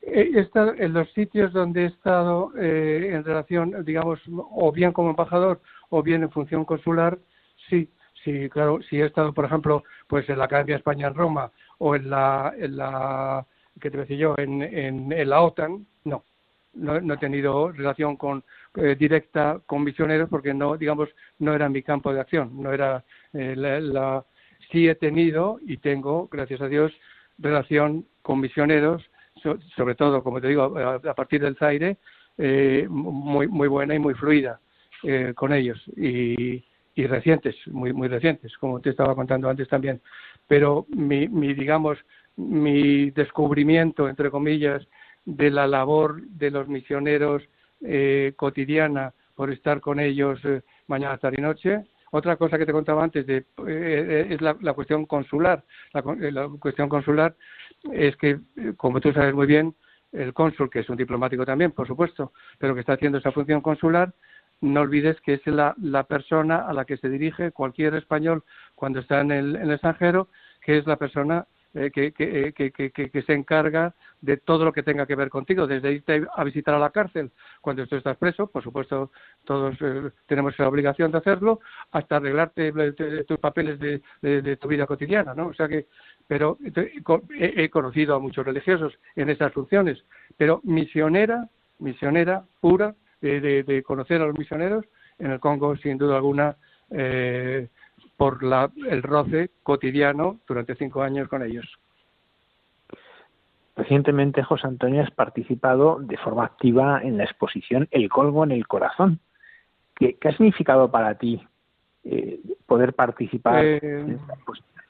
Estado en los sitios donde he estado eh, en relación, digamos, o bien como embajador o bien en función consular, sí, sí, claro, si he estado, por ejemplo, pues en la Academia España en Roma o en la ¿qué te decía yo? En, en, la OTAN, no. No, no, he tenido relación con eh, directa con misioneros porque no digamos no era mi campo de acción no era eh, la, sí he tenido y tengo gracias a Dios relación con misioneros sobre todo como te digo a, partir del Zaire eh, muy muy buena y muy fluida eh, con ellos y, y recientes muy muy recientes como te estaba contando antes también pero mi, mi digamos mi descubrimiento, entre comillas, de la labor de los misioneros eh, cotidiana por estar con ellos eh, mañana, tarde y noche. Otra cosa que te contaba antes de, eh, es la, cuestión consular. La, la, cuestión consular es que, como tú sabes muy bien, el cónsul, que es un diplomático también, por supuesto, pero que está haciendo esa función consular, no olvides que es la, la persona a la que se dirige cualquier español cuando está en el extranjero, que es la persona eh, que, que, que, que, se encarga de todo lo que tenga que ver contigo, desde irte a visitar a la cárcel cuando tú estás preso, por supuesto todos eh, tenemos la obligación de hacerlo, hasta arreglarte tus papeles de, de, tu vida cotidiana, ¿no? O sea que, pero he, conocido a muchos religiosos en esas funciones, pero misionera, misionera pura, de, de, conocer a los misioneros en el Congo, sin duda alguna, eh, por la, el roce cotidiano durante cinco años con ellos. Recientemente, José Antonio, has participado de forma activa en la exposición El Colgo en el Corazón. ¿Qué, qué ha significado para ti eh, poder participar eh, en esta exposición?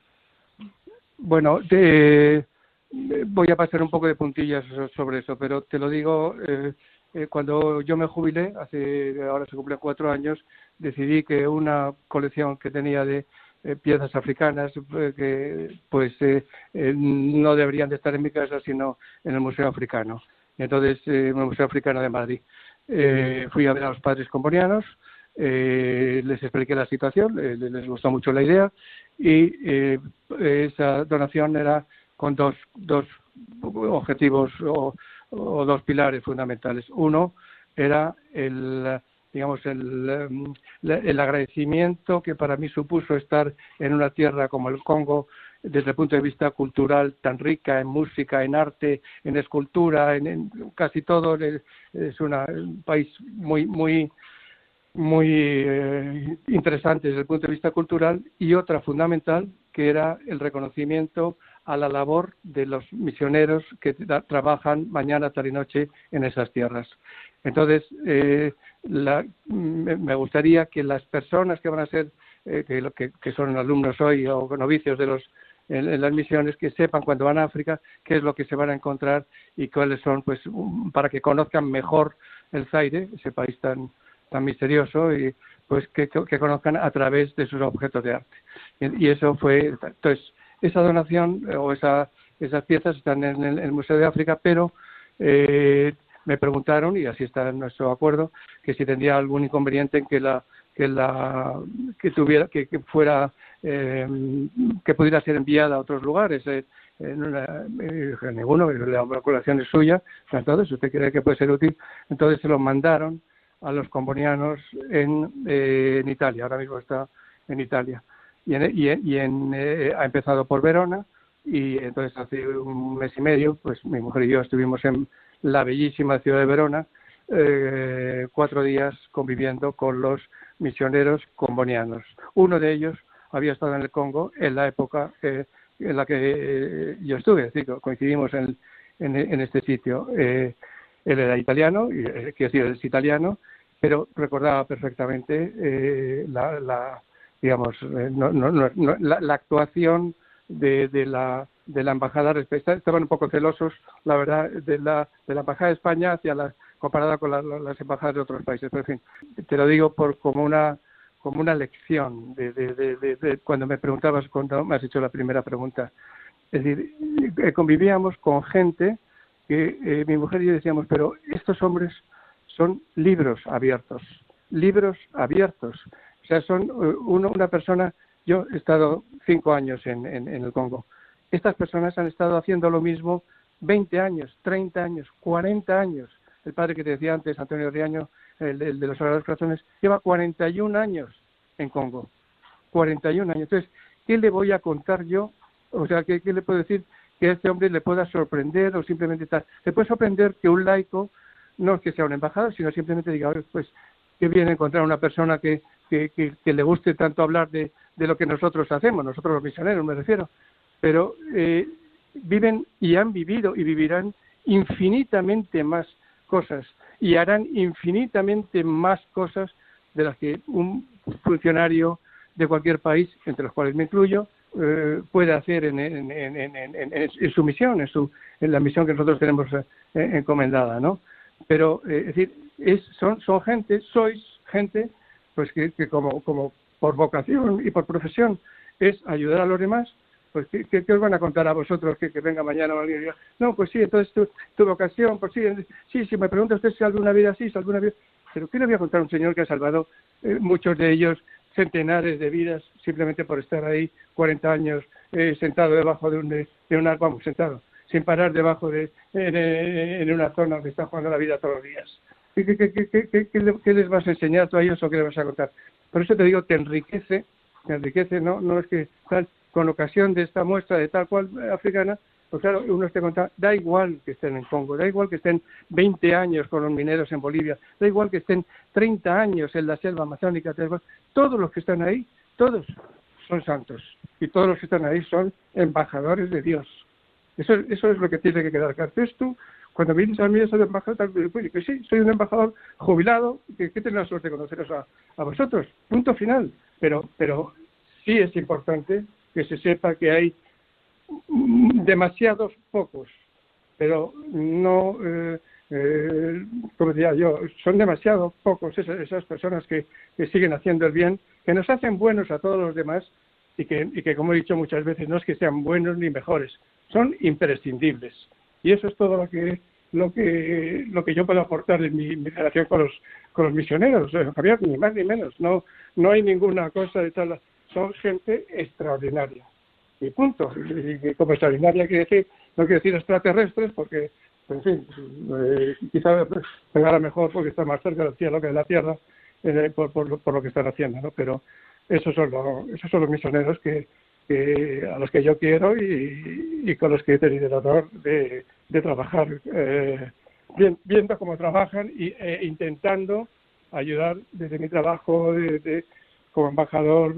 Bueno, te, voy a pasar un poco de puntillas sobre eso, pero te lo digo, eh, eh, cuando yo me jubilé, hace ahora se cumplen cuatro años, decidí que una colección que tenía de eh, piezas africanas eh, que pues no deberían de estar en mi casa sino en el Museo Africano. Entonces, en el Museo Africano de Madrid. fui a ver a los padres combonianos, les expliqué la situación, les gustó mucho la idea y esa donación era con dos, dos objetivos o dos pilares fundamentales. Uno era el digamos el, el agradecimiento que para mí supuso estar en una tierra como el Congo desde el punto de vista cultural tan rica en música, en arte, en escultura, en, casi todo es un país muy muy muy eh, interesante desde el punto de vista cultural y otra fundamental que era el reconocimiento a la labor de los misioneros que trabajan mañana, tarde y noche en esas tierras. Entonces, eh, me gustaría que las personas que van a ser, eh, que, que, son alumnos hoy o novicios de los en, las misiones, que sepan cuando van a África qué es lo que se van a encontrar y cuáles son, pues, para que conozcan mejor el Zaire, ese país tan tan misterioso y pues que, que conozcan a través de sus objetos de arte. Y, eso fue, entonces, esa donación eh, o esa, esas piezas están en el, Museo de África, pero eh, me preguntaron, y así está en nuestro acuerdo, que si tendría algún inconveniente en que la que la que tuviera que, fuera eh, que pudiera ser enviada a otros lugares eh, en una, ninguno la colación es suya entonces usted cree que puede ser útil entonces se lo mandaron a los combonianos en, en Italia ahora mismo está en Italia. Y, en, eh, ha empezado por Verona y entonces hace un mes y medio pues mi mujer y yo estuvimos en la bellísima ciudad de Verona eh, cuatro días conviviendo con los misioneros combonianos. Uno de ellos había estado en el Congo en la época eh, en la que yo estuve, es decir, coincidimos en, en, este sitio. él era italiano, y, quiero decir, es italiano, pero recordaba perfectamente la, digamos, eh, no, no, no, la, actuación de, de, la, de la embajada estaban un poco celosos, la verdad, de la, de la embajada de España hacia la comparada con las embajadas de otros países. Pero en fin, te lo digo por como una como una lección de, de, de, cuando me preguntabas cuando me has hecho la primera pregunta. Es decir, eh, convivíamos con gente que eh, mi mujer y yo decíamos, pero estos hombres son libros abiertos, libros abiertos. O sea, son eh, una persona, yo he estado cinco años en, el Congo, estas personas han estado haciendo lo mismo 20 años, 30 años, 40 años. El padre que te decía antes, Antonio Riaño, el, de los Sagrados Corazones, lleva 41 años en Congo. 41 años. Entonces, ¿qué le voy a contar yo? O sea, ¿qué, le puedo decir que a este hombre le pueda sorprender o simplemente tal? Le puede sorprender que un laico no es que sea un embajador, sino simplemente diga, pues, qué viene encontrar una persona que, que, le guste tanto hablar de, lo que nosotros hacemos, nosotros los misioneros me refiero, pero eh, viven y han vivido y vivirán infinitamente más cosas y harán infinitamente más cosas de las que un funcionario de cualquier país, entre los cuales me incluyo, eh, puede hacer en, su misión, en, su, en la misión que nosotros tenemos eh, encomendada, ¿no? pero eh, es decir, es, son, son gente, sois gente, pues que, que como, como por vocación y por profesión es ayudar a los demás, pues ¿qué, qué, os van a contar a vosotros que, que venga mañana o alguien y no, pues sí, entonces tu, tu vocación, pues sí, sí, si me pregunta usted si alguna vida sí, si alguna vida, pero ¿qué le voy a contar a un señor que ha salvado eh, muchos de ellos centenares de vidas simplemente por estar ahí 40 años eh, sentado debajo de un, de, un vamos, sentado, sin parar debajo de en, una zona donde está jugando la vida todos los días. ¿Qué, qué, les vas a enseñar tú a ellos o qué les vas a contar? Por eso te digo, te enriquece, te enriquece, no, no es que con ocasión de esta muestra de tal cual africana, pues claro, uno te cuenta, da igual que estén en Congo, da igual que estén 20 años con los mineros en Bolivia, da igual que estén 30 años en la selva amazónica, todos los que están ahí, todos son santos y todos los que están ahí son embajadores de Dios. Eso, eso es lo que tiene que quedar claro. Entonces tú, cuando vienes a mí, soy embajador, pues, que sí, soy un embajador jubilado, que, que tengo la suerte de conoceros a, a vosotros. Punto final. Pero, pero sí es importante que se sepa que hay demasiados pocos, pero no, eh, eh, como decía yo, son demasiado pocos esas, esas personas que, siguen haciendo el bien, que nos hacen buenos a todos los demás y que, y que, como he dicho muchas veces, no es que sean buenos ni mejores, son imprescindibles. Y eso es todo lo que lo que lo que yo puedo aportar en mi, relación con los con los misioneros, Javier, ni más ni menos. No no hay ninguna cosa de tal. Son gente extraordinaria. Y punto. Y, como extraordinaria quiere decir, no quiere decir extraterrestres, porque, en fin, eh, quizá pegara mejor porque está más cerca del cielo que de la tierra eh, por, por, por, lo que están haciendo, ¿no? Pero esos son, esos son los misioneros que, a los que yo quiero y, con los que he tenido el honor de, trabajar, eh, viendo cómo trabajan e intentando ayudar desde mi trabajo de, como embajador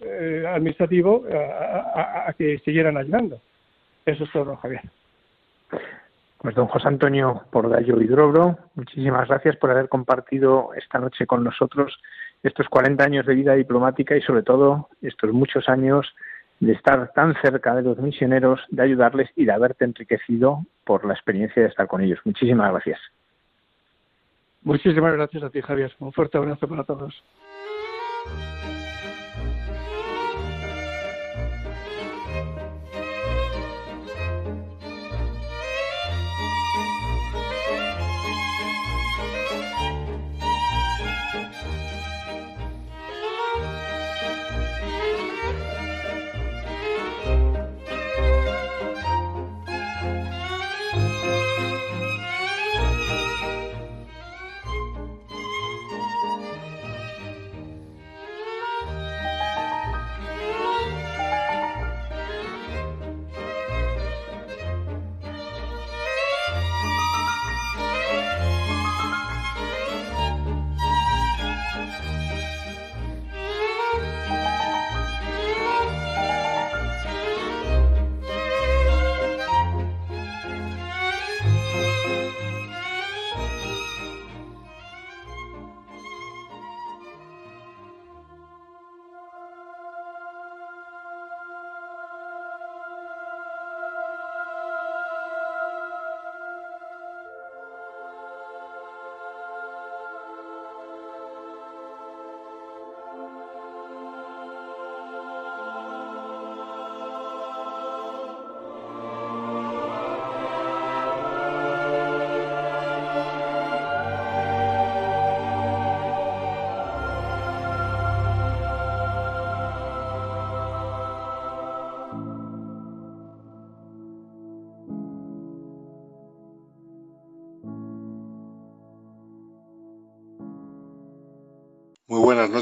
eh, administrativo a, que siguieran ayudando. Eso es todo, Javier. Pues don José Antonio Porgallo Hidrobro, muchísimas gracias por haber compartido esta noche con nosotros estos 40 años de vida diplomática y sobre todo estos muchos años de estar tan cerca de los misioneros, de ayudarles y de haberte enriquecido por la experiencia de estar con ellos. Muchísimas gracias. Muchísimas gracias a ti, Javier. Un fuerte abrazo para todos.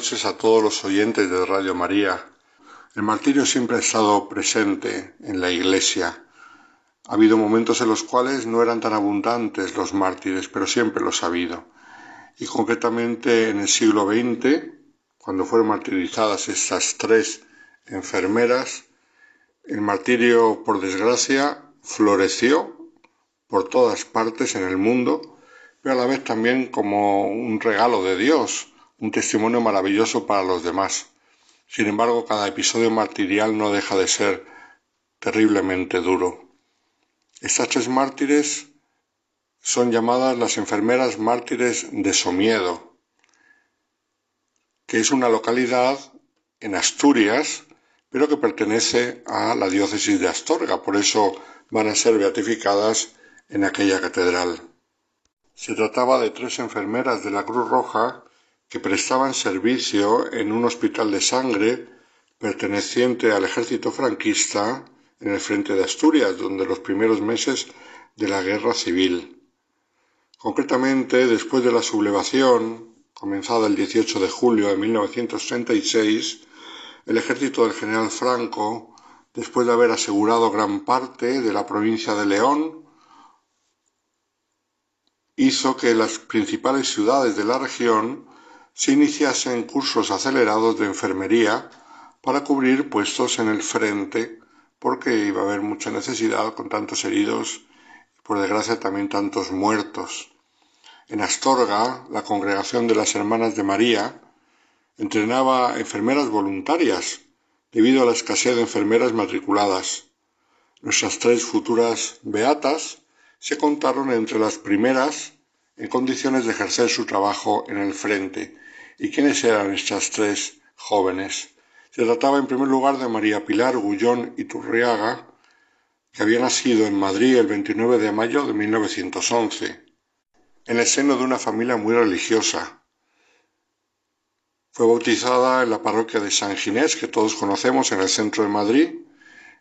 Noches a todos los oyentes de Radio María. El martirio siempre ha estado presente en la Iglesia. Ha habido momentos en los cuales no eran tan abundantes los mártires, pero siempre los ha habido. Y concretamente en el siglo XX, cuando fueron martirizadas estas tres enfermeras, el martirio, por desgracia, floreció por todas partes en el mundo, pero a la vez también como un regalo de Dios, un testimonio maravilloso para los demás. Sin embargo, cada episodio martirial no deja de ser terriblemente duro. Estas tres mártires son llamadas las enfermeras mártires de Somiedo, que es una localidad en Asturias, pero que pertenece a la diócesis de Astorga, por eso van a ser beatificadas en aquella catedral. Se trataba de tres enfermeras de la Cruz Roja que prestaban servicio en un hospital de sangre perteneciente al ejército franquista en el frente de Asturias, donde los primeros meses de la guerra civil. Concretamente, después de la sublevación, comenzada el 18 de julio de 1936, el ejército del general Franco, después de haber asegurado gran parte de la provincia de León, hizo que las principales ciudades de la región se iniciasen cursos acelerados de enfermería para cubrir puestos en el frente, porque iba a haber mucha necesidad con tantos heridos y por desgracia también tantos muertos. En Astorga, la congregación de las Hermanas de María entrenaba enfermeras voluntarias debido a la escasez de enfermeras matriculadas. Nuestras tres futuras beatas se contaron entre las primeras en condiciones de ejercer su trabajo en el frente ¿Y quiénes eran estas tres jóvenes? Se trataba en primer lugar de María Pilar Gullón Iturriaga, que había nacido en Madrid el 29 de mayo de 1911, en el seno de una familia muy religiosa. Fue bautizada en la parroquia de San Ginés, que todos conocemos, en el centro de Madrid.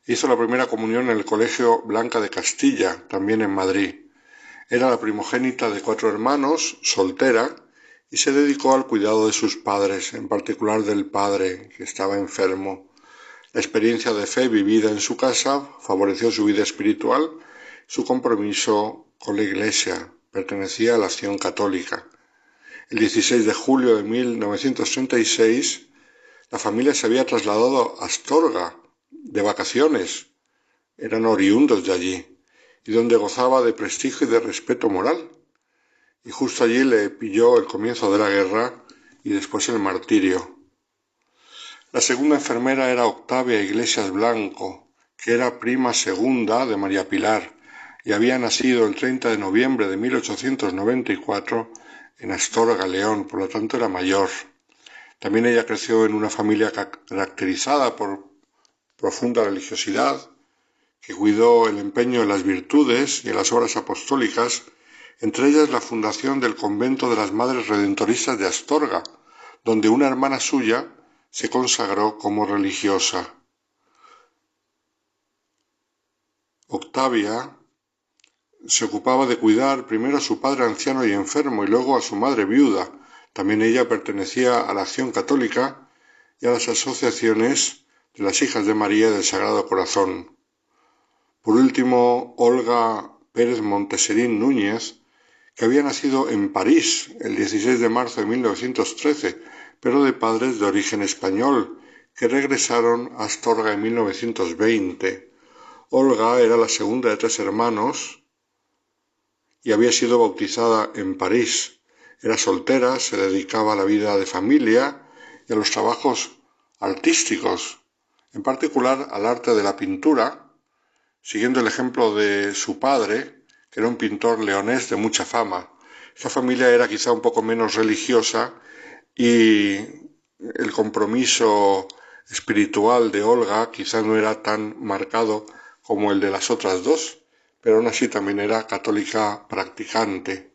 Hizo la primera comunión en el Colegio Blanca de Castilla, también en Madrid. Era la primogénita de cuatro hermanos, soltera, y se dedicó al cuidado de sus padres, en particular del padre, que estaba enfermo. La experiencia de fe vivida en su casa favoreció su vida espiritual, su compromiso con la Iglesia, pertenecía a la acción católica. El 16 de julio de 1936, la familia se había trasladado a Astorga de vacaciones. Eran oriundos de allí, y donde gozaba de prestigio y de respeto moral y justo allí le pilló el comienzo de la guerra y después el martirio. La segunda enfermera era Octavia Iglesias Blanco, que era prima segunda de María Pilar y había nacido el 30 de noviembre de 1894 en Astorga, León, por lo tanto era mayor. También ella creció en una familia caracterizada por profunda religiosidad, que cuidó el empeño en las virtudes y en las obras apostólicas entre ellas la fundación del convento de las Madres Redentoristas de Astorga, donde una hermana suya se consagró como religiosa. Octavia se ocupaba de cuidar primero a su padre anciano y enfermo y luego a su madre viuda. También ella pertenecía a la acción católica y a las asociaciones de las hijas de María del Sagrado Corazón. Por último, Olga Pérez Monteserín Núñez que había nacido en París el 16 de marzo de 1913, pero de padres de origen español, que regresaron a Astorga en 1920. Olga era la segunda de tres hermanos y había sido bautizada en París. Era soltera, se dedicaba a la vida de familia y a los trabajos artísticos, en particular al arte de la pintura, siguiendo el ejemplo de su padre, que era un pintor leonés de mucha fama. Esta familia era quizá un poco menos religiosa y el compromiso espiritual de Olga quizá no era tan marcado como el de las otras dos, pero aún así también era católica practicante.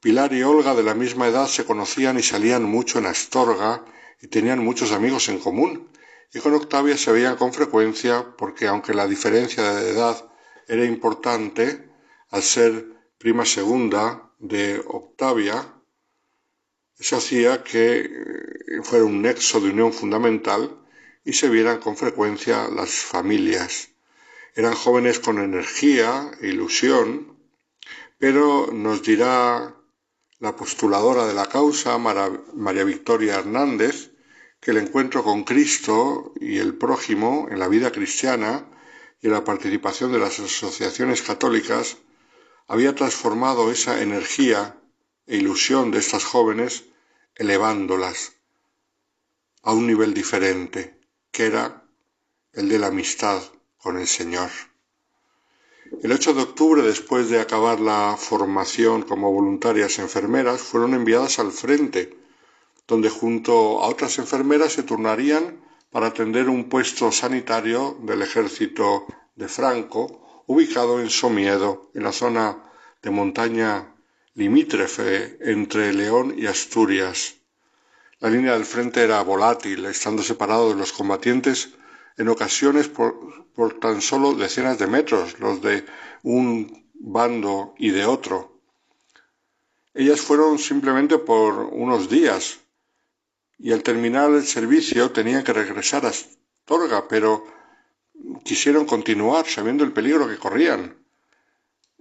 Pilar y Olga de la misma edad se conocían y salían mucho en Astorga y tenían muchos amigos en común, y con Octavia se veían con frecuencia porque aunque la diferencia de edad era importante, al ser prima segunda de Octavia, Eso hacía que eh, fuera un nexo de unión fundamental y se vieran con frecuencia las familias. Eran jóvenes con energía e ilusión, pero nos dirá la postuladora de la causa, María Victoria Hernández, que el encuentro con Cristo y el prójimo en la vida cristiana y la participación de las asociaciones católicas había transformado esa energía e ilusión de estas jóvenes, elevándolas a un nivel diferente, que era el de la amistad con el Señor. El 8 de octubre, después de acabar la formación como voluntarias enfermeras, fueron enviadas al frente, donde junto a otras enfermeras se turnarían para atender un puesto sanitario del ejército de Franco, ubicado en Somiedo, en la zona de montaña limítrofe entre León y Asturias. La línea del frente era volátil, estando separado de los combatientes en ocasiones por, por, tan solo decenas de metros, los de un bando y de otro. Ellas fueron simplemente por unos días, y al terminar el servicio tenían que regresar a Astorga, pero quisieron continuar sabiendo el peligro que corrían.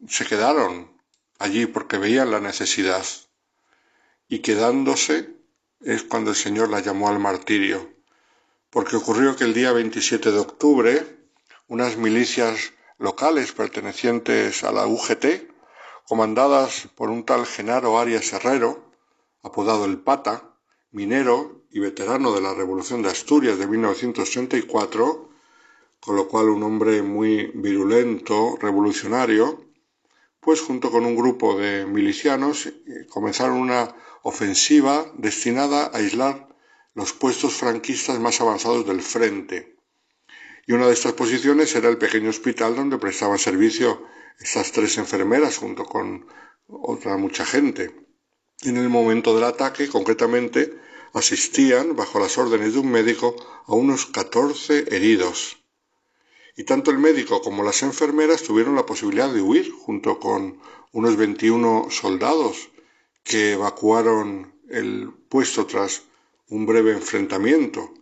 Se quedaron allí porque veían la necesidad. Y quedándose es cuando el Señor la llamó al martirio, porque ocurrió que el día 27 de octubre unas milicias locales pertenecientes a la UGT, comandadas por un tal Genaro Arias Herrero, apodado el Pata, minero y veterano de la Revolución de Asturias de 1934, con lo cual un hombre muy virulento, revolucionario, pues junto con un grupo de milicianos eh, comenzaron una ofensiva destinada a aislar los puestos franquistas más avanzados del frente. Y una de estas posiciones era el pequeño hospital donde prestaban servicio estas tres enfermeras junto con otra mucha gente. En el momento del ataque, concretamente, asistían, bajo las órdenes de un médico, a unos catorce heridos. Y tanto el médico como las enfermeras tuvieron la posibilidad de huir junto con unos 21 soldados que evacuaron el puesto tras un breve enfrentamiento,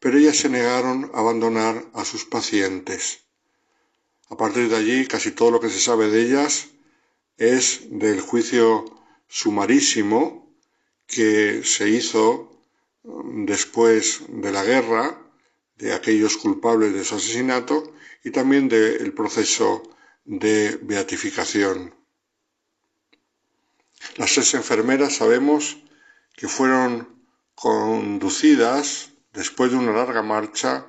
pero ellas se negaron a abandonar a sus pacientes. A partir de allí, casi todo lo que se sabe de ellas es del juicio sumarísimo que se hizo después de la guerra de aquellos culpables de su asesinato y también del proceso de beatificación. Las tres enfermeras sabemos que fueron conducidas después de una larga marcha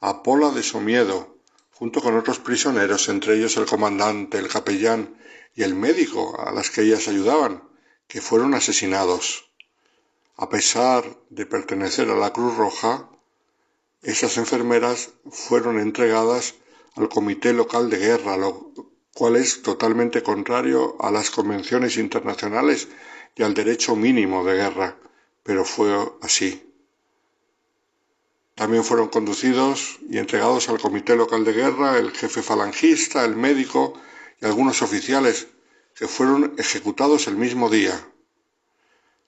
a Pola de Somiedo, junto con otros prisioneros, entre ellos el comandante, el capellán y el médico a las que ellas ayudaban, que fueron asesinados. A pesar de pertenecer a la Cruz Roja, esas enfermeras fueron entregadas al Comité Local de Guerra, lo cual es totalmente contrario a las convenciones internacionales y al derecho mínimo de guerra, pero fue así. También fueron conducidos y entregados al Comité Local de Guerra el jefe falangista, el médico y algunos oficiales que fueron ejecutados el mismo día.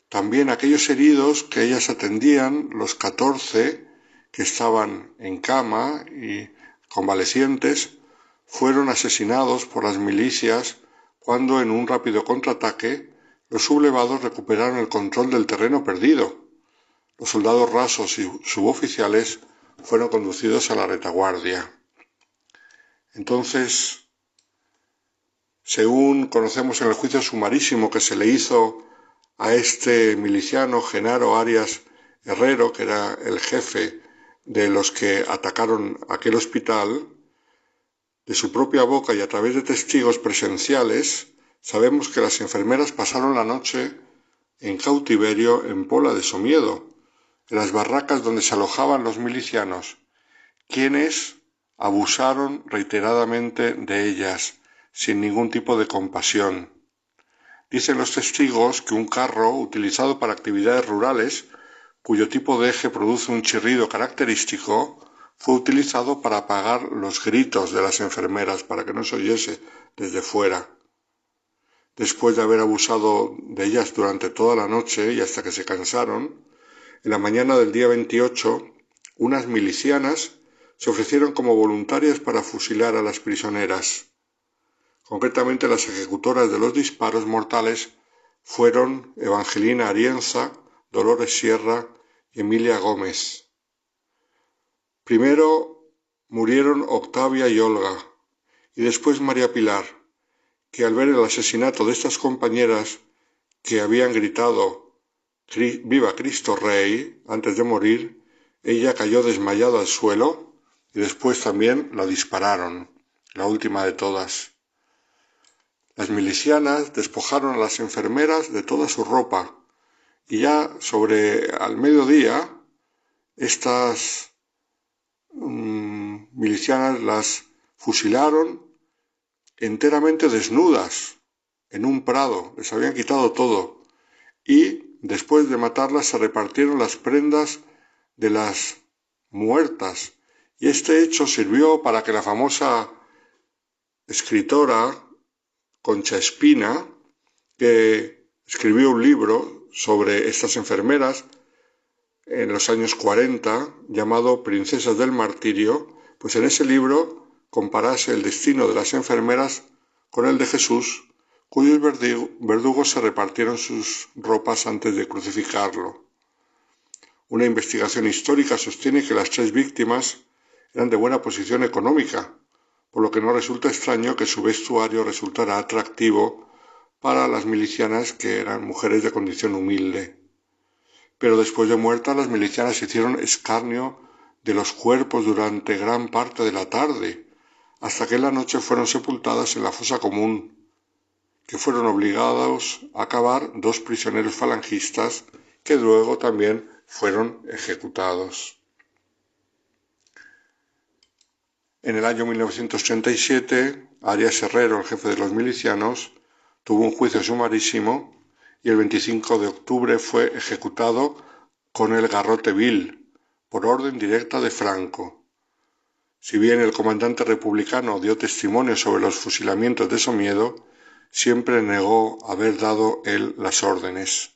También aquellos heridos que ellas atendían, los catorce que estaban en cama y convalecientes, fueron asesinados por las milicias cuando en un rápido contraataque los sublevados recuperaron el control del terreno perdido. Los soldados rasos y suboficiales fueron conducidos a la retaguardia. Entonces, según conocemos en el juicio sumarísimo que se le hizo a este miliciano Genaro Arias Herrero, que era el jefe de los que atacaron aquel hospital, de su propia boca y a través de testigos presenciales, sabemos que las enfermeras pasaron la noche en cautiverio en Pola de Somiedo, en las barracas donde se alojaban los milicianos, quienes abusaron reiteradamente de ellas, sin ningún tipo de compasión. Dicen los testigos que un carro utilizado para actividades rurales, cuyo tipo de eje produce un chirrido característico, fue utilizado para apagar los gritos de las enfermeras para que no se oyese desde fuera. después de haber abusado de ellas durante toda la noche y hasta que se cansaron, en la mañana del día 28, unas milicianas se ofrecieron como voluntarias para fusilar a las prisioneras. Concretamente, las ejecutoras de los disparos mortales fueron Evangelina Arienza, Dolores Sierra y Emilia Gómez. Primero murieron Octavia y Olga, y después María Pilar, que al ver el asesinato de estas compañeras que habían gritado Viva Cristo Rey antes de morir, ella cayó desmayada al suelo y después también la dispararon, la última de todas. Las milicianas despojaron a las enfermeras de toda su ropa y ya sobre al mediodía estas mm, milicianas las fusilaron enteramente desnudas en un prado, les habían quitado todo. Y después de matarlas se repartieron las prendas de las muertas. Y este hecho sirvió para que la famosa escritora Concha Espina, que escribió un libro sobre estas enfermeras en los años 40, llamado Princesas del Martirio, pues en ese libro comparase el destino de las enfermeras con el de Jesús, cuyos verdugos se repartieron sus ropas antes de crucificarlo. Una investigación histórica sostiene que las tres víctimas eran de buena posición económica, por lo que no resulta extraño que su vestuario resultara atractivo para las milicianas que eran mujeres de condición humilde. Pero después de muertas las milicianas hicieron escarnio de los cuerpos durante gran parte de la tarde, hasta que en la noche fueron sepultadas en la fosa común, que fueron obligados a acabar dos prisioneros falangistas que luego también fueron ejecutados. En el año 1937, Arias Herrero, el jefe de los milicianos, tuvo un juicio sumarísimo y el 25 de octubre fue ejecutado con el garrote vil, por orden directa de Franco. Si bien el comandante republicano dio testimonio sobre los fusilamientos de Somiedo, siempre negó haber dado él las órdenes.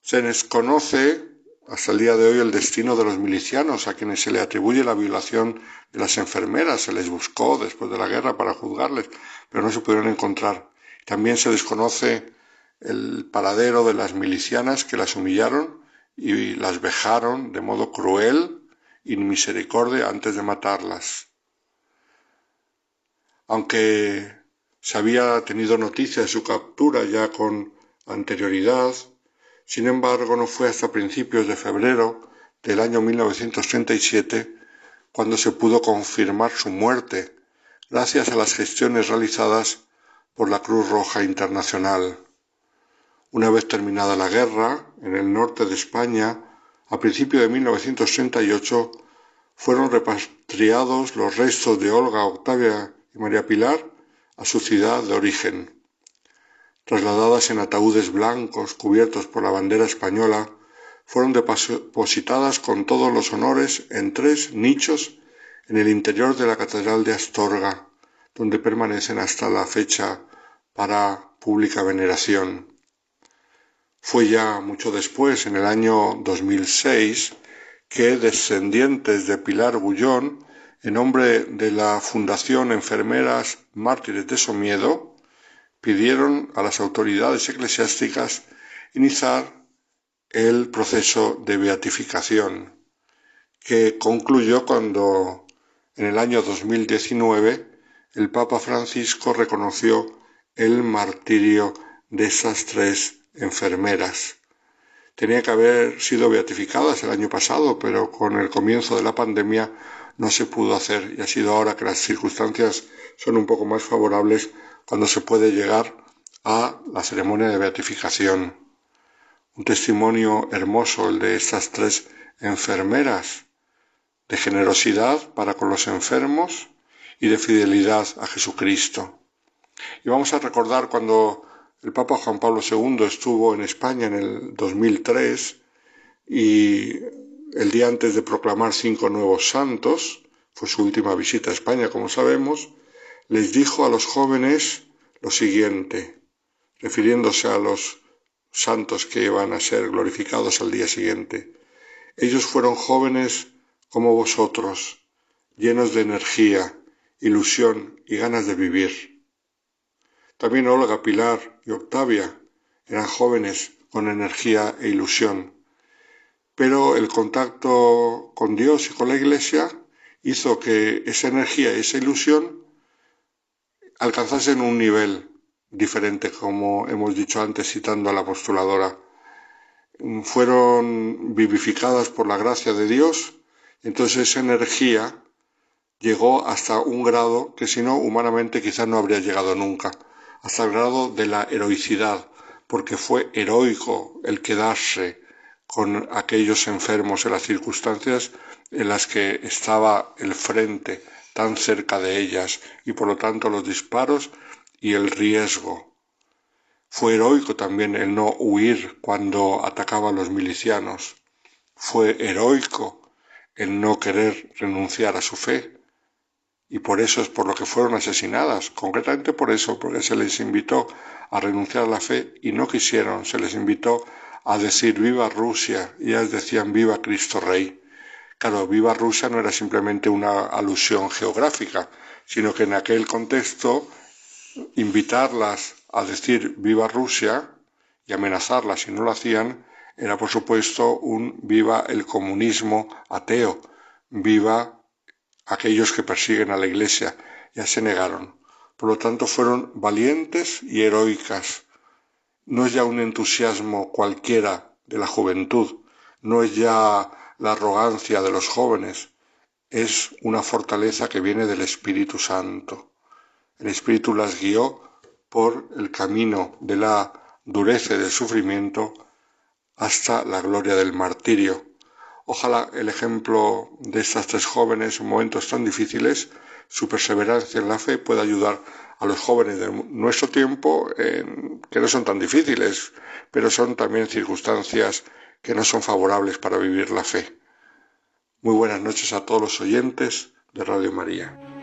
Se desconoce hasta el día de hoy el destino de los milicianos a quienes se le atribuye la violación de las enfermeras. Se les buscó después de la guerra para juzgarles, pero no se pudieron encontrar. También se desconoce el paradero de las milicianas que las humillaron y las vejaron de modo cruel y misericordia antes de matarlas. Aunque se había tenido noticia de su captura ya con anterioridad, sin embargo, no fue hasta principios de febrero del año 1937 cuando se pudo confirmar su muerte, gracias a las gestiones realizadas por la Cruz Roja Internacional. Una vez terminada la guerra, en el norte de España, a principios de 1938, fueron repatriados los restos de Olga, Octavia y María Pilar a su ciudad de origen trasladadas en ataúdes blancos cubiertos por la bandera española, fueron depositadas con todos los honores en tres nichos en el interior de la Catedral de Astorga, donde permanecen hasta la fecha para pública veneración. Fue ya mucho después, en el año 2006, que descendientes de Pilar Bullón, en nombre de la Fundación Enfermeras Mártires de Somiedo, pidieron a las autoridades eclesiásticas iniciar el proceso de beatificación, que concluyó cuando en el año 2019 el Papa Francisco reconoció el martirio de esas tres enfermeras. Tenía que haber sido beatificadas el año pasado, pero con el comienzo de la pandemia no se pudo hacer y ha sido ahora que las circunstancias son un poco más favorables cuando se puede llegar a la ceremonia de beatificación. Un testimonio hermoso el de estas tres enfermeras, de generosidad para con los enfermos y de fidelidad a Jesucristo. Y vamos a recordar cuando el Papa Juan Pablo II estuvo en España en el 2003 y el día antes de proclamar cinco nuevos santos, fue su última visita a España, como sabemos, les dijo a los jóvenes lo siguiente, refiriéndose a los santos que iban a ser glorificados al día siguiente. Ellos fueron jóvenes como vosotros, llenos de energía, ilusión y ganas de vivir. También Olga, Pilar y Octavia eran jóvenes con energía e ilusión. Pero el contacto con Dios y con la Iglesia hizo que esa energía y esa ilusión alcanzasen un nivel diferente, como hemos dicho antes citando a la postuladora. Fueron vivificadas por la gracia de Dios, entonces esa energía llegó hasta un grado que si no humanamente quizás no habría llegado nunca, hasta el grado de la heroicidad, porque fue heroico el quedarse con aquellos enfermos en las circunstancias en las que estaba el frente tan cerca de ellas y por lo tanto los disparos y el riesgo. Fue heroico también el no huir cuando atacaba a los milicianos. Fue heroico el no querer renunciar a su fe. Y por eso es por lo que fueron asesinadas, concretamente por eso, porque se les invitó a renunciar a la fe y no quisieron, se les invitó a decir viva Rusia y ellas decían viva Cristo Rey. Claro, viva Rusia no era simplemente una alusión geográfica, sino que en aquel contexto invitarlas a decir viva Rusia y amenazarlas si no lo hacían era por supuesto un viva el comunismo ateo, viva aquellos que persiguen a la Iglesia. Ya se negaron. Por lo tanto fueron valientes y heroicas. No es ya un entusiasmo cualquiera de la juventud, no es ya la arrogancia de los jóvenes, es una fortaleza que viene del Espíritu Santo. El Espíritu las guió por el camino de la dureza y del sufrimiento hasta la gloria del martirio. Ojalá el ejemplo de estas tres jóvenes en momentos tan difíciles, su perseverancia en la fe pueda ayudar a los jóvenes de nuestro tiempo, que no son tan difíciles, pero son también circunstancias que no son favorables para vivir la fe. Muy buenas noches a todos los oyentes de Radio María.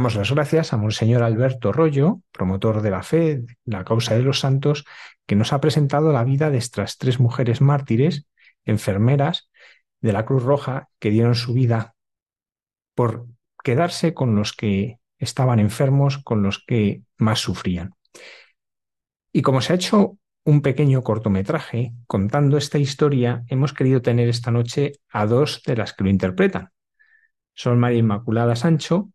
Damos las gracias a Monseñor Alberto Rollo, promotor de la fe, la causa de los santos, que nos ha presentado la vida de estas tres mujeres mártires, enfermeras de la Cruz Roja, que dieron su vida por quedarse con los que estaban enfermos, con los que más sufrían. Y como se ha hecho un pequeño cortometraje contando esta historia, hemos querido tener esta noche a dos de las que lo interpretan. Son María Inmaculada Sancho,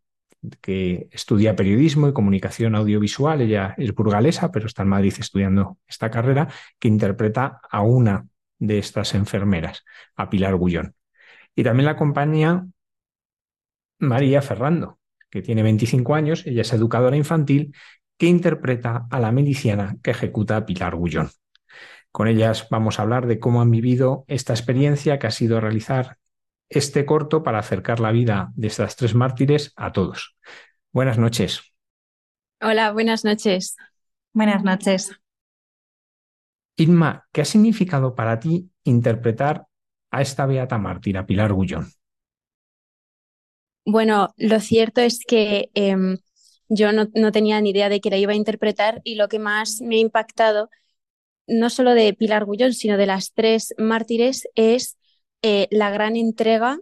que estudia periodismo y comunicación audiovisual. Ella es burgalesa, pero está en Madrid estudiando esta carrera, que interpreta a una de estas enfermeras, a Pilar Gullón. Y también la acompaña María Ferrando, que tiene 25 años, ella es educadora infantil, que interpreta a la miliciana que ejecuta a Pilar Gullón. Con ellas vamos a hablar de cómo han vivido esta experiencia que ha sido realizar este corto para acercar la vida de estas tres mártires a todos. Buenas noches. Hola, buenas noches. Buenas noches. Inma, ¿qué ha significado para ti interpretar a esta beata mártir, a Pilar Gullón? Bueno, lo cierto es que em, yo no, no, tenía ni idea de que la iba a interpretar y lo que más me ha impactado, no solo de Pilar Gullón, sino de las tres mártires, es eh, la gran entrega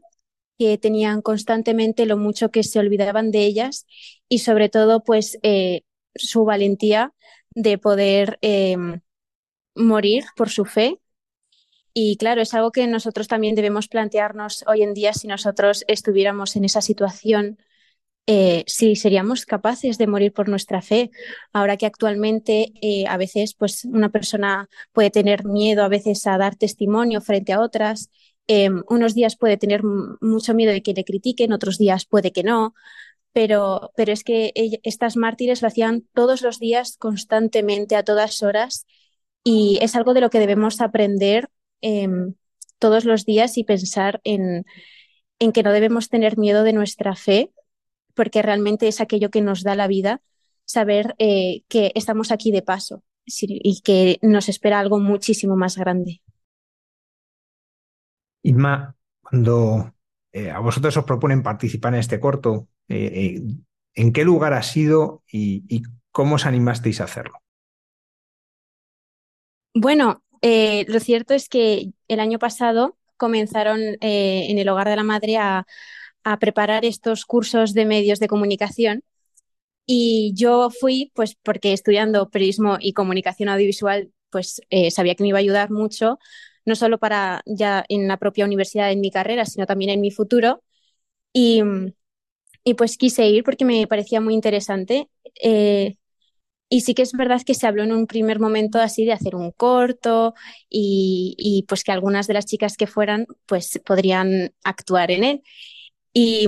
que tenían constantemente, lo mucho que se olvidaban de ellas y sobre todo pues eh, su valentía de poder em, morir por su fe. Y claro, es algo que nosotros también debemos plantearnos hoy en día si nosotros estuviéramos en esa situación, eh, si seríamos capaces de morir por nuestra fe. Ahora que actualmente a veces pues una persona puede tener miedo a veces a dar testimonio frente a otras Em, unos días puede tener mucho miedo de que le critiquen, otros días puede que no, pero, pero es que estas mártires lo hacían todos los días, constantemente, a todas horas, y es algo de lo que debemos aprender em, todos los días y pensar en, en que no debemos tener miedo de nuestra fe, porque realmente es aquello que nos da la vida, saber eh, que estamos aquí de paso y que nos espera algo muchísimo más grande. Inma, cuando eh, a vosotros os proponen participar en este corto, eh, ¿en qué lugar ha sido y, cómo os animasteis a hacerlo? Bueno, lo cierto es que el año pasado comenzaron en el Hogar de la Madre a, preparar estos cursos de medios de comunicación y yo fui, pues porque estudiando periodismo y comunicación audiovisual, pues eh, sabía que me iba a ayudar mucho, no solo para ya en la propia universidad, en mi carrera, sino también en mi futuro. Y, y pues quise ir porque me parecía muy interesante. Eh, y sí que es verdad que se habló en un primer momento así de hacer un corto y, y, pues que algunas de las chicas que fueran pues podrían actuar en él. Y,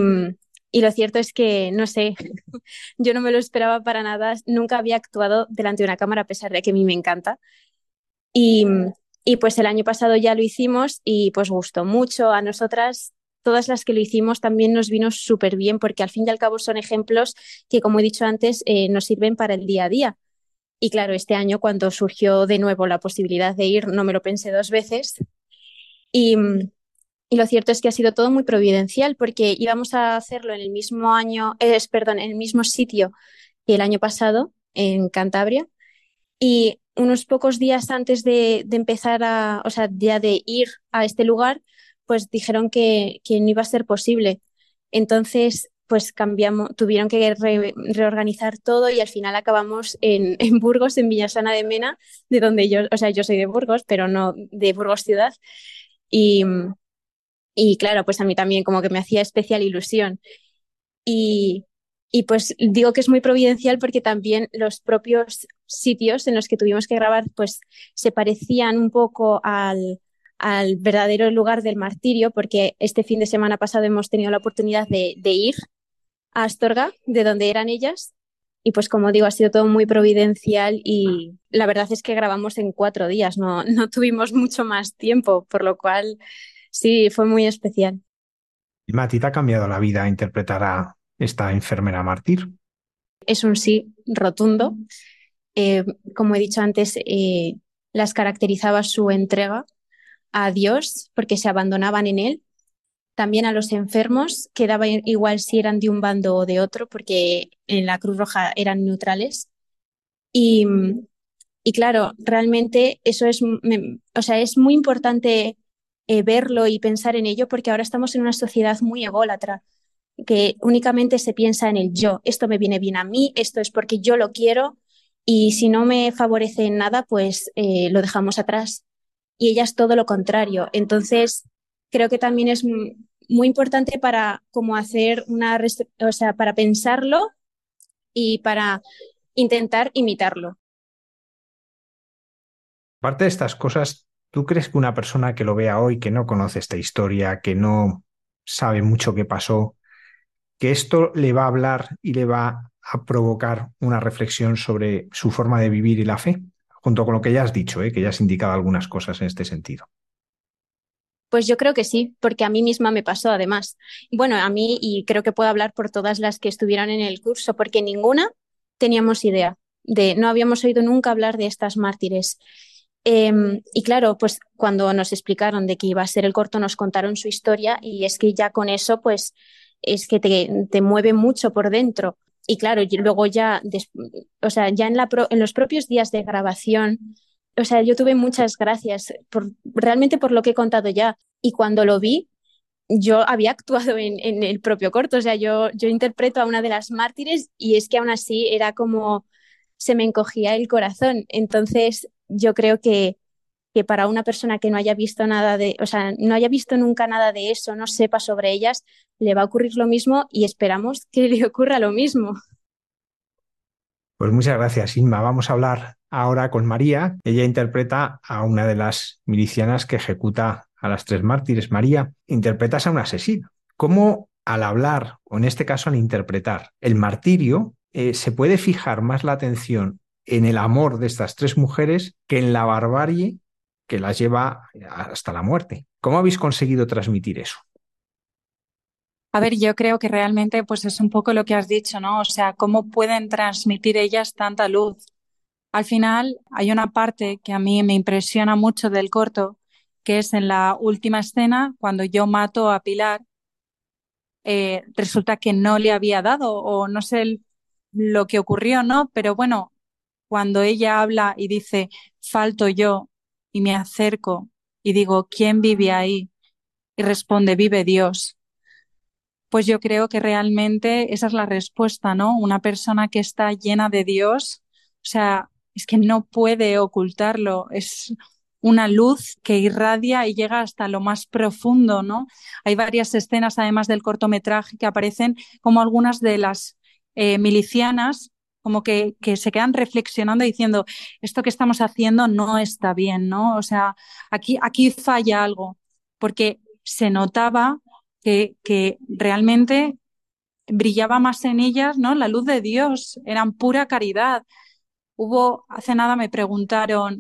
y lo cierto es que, no sé, (laughs) yo no me lo esperaba para nada. Nunca había actuado delante de una cámara, a pesar de que a mí me encanta. Y, y pues el año pasado ya lo hicimos y pues gustó mucho. A nosotras, todas las que lo hicimos, también nos vino súper bien porque al fin y al cabo son ejemplos que, como he dicho antes, eh, nos sirven para el día a día. Y claro, este año cuando surgió de nuevo la posibilidad de ir, no me lo pensé dos veces. Y, y lo cierto es que ha sido todo muy providencial porque íbamos a hacerlo en el mismo año, es, perdón, en el mismo sitio que el año pasado, en Cantabria. Y unos pocos días antes de, de empezar a, o sea, ya de ir a este lugar, pues dijeron que, que no iba a ser posible. Entonces, pues cambiamos, tuvieron que reorganizar todo y al final acabamos en, (laughs) en, Burgos, en Villasana de Mena, de donde yo, o sea, yo soy de Burgos, pero no de Burgos ciudad. Y, y claro, pues a mí también como que me hacía especial ilusión. Y, y pues digo que es muy providencial porque también los propios sitios en los que tuvimos que grabar pues se parecían un poco al, al verdadero lugar del martirio porque este fin de semana pasado hemos tenido la oportunidad de, de ir a Astorga, de donde eran ellas. Y pues como digo, ha sido todo muy providencial y la verdad es que grabamos en cuatro días, no, no tuvimos mucho más tiempo, por lo cual Sí, fue muy especial. ¿Y Mati, te ha cambiado la vida interpretar a esta enfermera mártir? Es un sí rotundo. Eh, como he dicho antes, eh, las caracterizaba su entrega a Dios porque se abandonaban en Él. También a los enfermos, quedaba igual si eran de un bando o de otro, porque en la Cruz Roja eran neutrales. Y, y claro, realmente eso es, o sea, es muy importante eh, verlo y pensar en ello, porque ahora estamos en una sociedad muy ególatra, que únicamente se piensa en el yo, esto me viene bien a mí, esto es porque yo lo quiero y si no me favorece en nada, pues eh, lo dejamos atrás. Y ella es todo lo contrario. Entonces, creo que también es muy importante para como hacer una, o sea, para pensarlo y para intentar imitarlo. Parte de estas cosas ¿Tú crees que una persona que lo vea hoy, que no conoce esta historia, que no sabe mucho qué pasó, que esto le va a hablar y le va a provocar una reflexión sobre su forma de vivir y la fe? Junto con lo que ya has dicho, ¿eh? que ya has indicado algunas cosas en este sentido. Pues yo creo que sí, porque a mí misma me pasó además. Bueno, a mí y creo que puedo hablar por todas las que estuvieron en el curso, porque ninguna teníamos idea de, no habíamos oído nunca hablar de estas mártires. Em, y claro, pues cuando nos explicaron de que iba a ser el corto, nos contaron su historia y es que ya con eso, pues es que te, te mueve mucho por dentro. Y claro, luego ya, o sea, ya en, la en los propios días de grabación, o sea, yo tuve muchas gracias por, realmente por lo que he contado ya. Y cuando lo vi, yo había (laughs) actuado en, en el propio corto, o sea, yo, yo interpreto a una de las mártires y es que aún así era como se me encogía el corazón. Entonces, yo creo que, que para una persona que no haya visto nada de, o sea, no haya visto nunca nada de eso, no sepa sobre ellas, le va a ocurrir lo mismo y esperamos que le ocurra lo mismo. Pues muchas gracias, Inma. Vamos a hablar ahora con María. Ella interpreta a una de las milicianas que ejecuta a las tres mártires. María, interpretas a un asesino. ¿Cómo al hablar, o en este caso al interpretar el martirio, eh, se puede fijar más la atención en el amor de estas tres mujeres que en la barbarie que las lleva hasta la muerte. ¿Cómo habéis conseguido transmitir eso? A ver, yo creo que realmente pues es un poco lo que has dicho, ¿no? O sea, cómo pueden transmitir ellas tanta luz. Al final hay una parte que a mí me impresiona mucho del corto, que es en la última escena, cuando yo mato a Pilar, eh, resulta que no le había dado o no sé lo que ocurrió, ¿no? Pero bueno, cuando ella habla y dice, falto yo, y me acerco y digo, ¿quién vive ahí? Y responde, vive Dios. Pues yo creo que realmente esa es la respuesta, ¿no? Una persona que está llena de Dios, o sea, es que no puede ocultarlo, es una luz que irradia y llega hasta lo más profundo, ¿no? Hay varias escenas, además del cortometraje, que aparecen como algunas de las eh, milicianas como que, que, se quedan reflexionando diciendo, esto que estamos haciendo no está bien, ¿no? O sea, aquí, aquí falla algo, porque se notaba que, que realmente brillaba más en ellas, ¿no? La luz de Dios, eran pura caridad. Hubo, hace nada me preguntaron,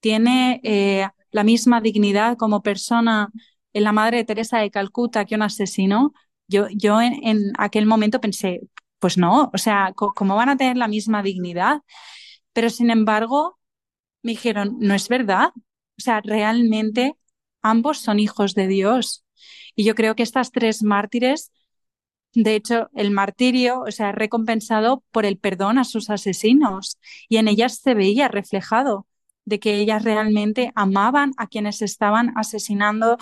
¿tiene eh, la misma dignidad como persona en la Madre de Teresa de Calcuta que un asesino? Yo, yo en, en aquel momento pensé, pues no, o sea, ¿cómo van a tener la misma dignidad? Pero sin embargo, me dijeron, no es verdad. O sea, realmente ambos son hijos de Dios. Y yo creo que estas tres mártires, de hecho, el martirio, o sea, recompensado por el perdón a sus asesinos. Y en ellas se veía reflejado de que ellas realmente amaban a quienes estaban asesinando,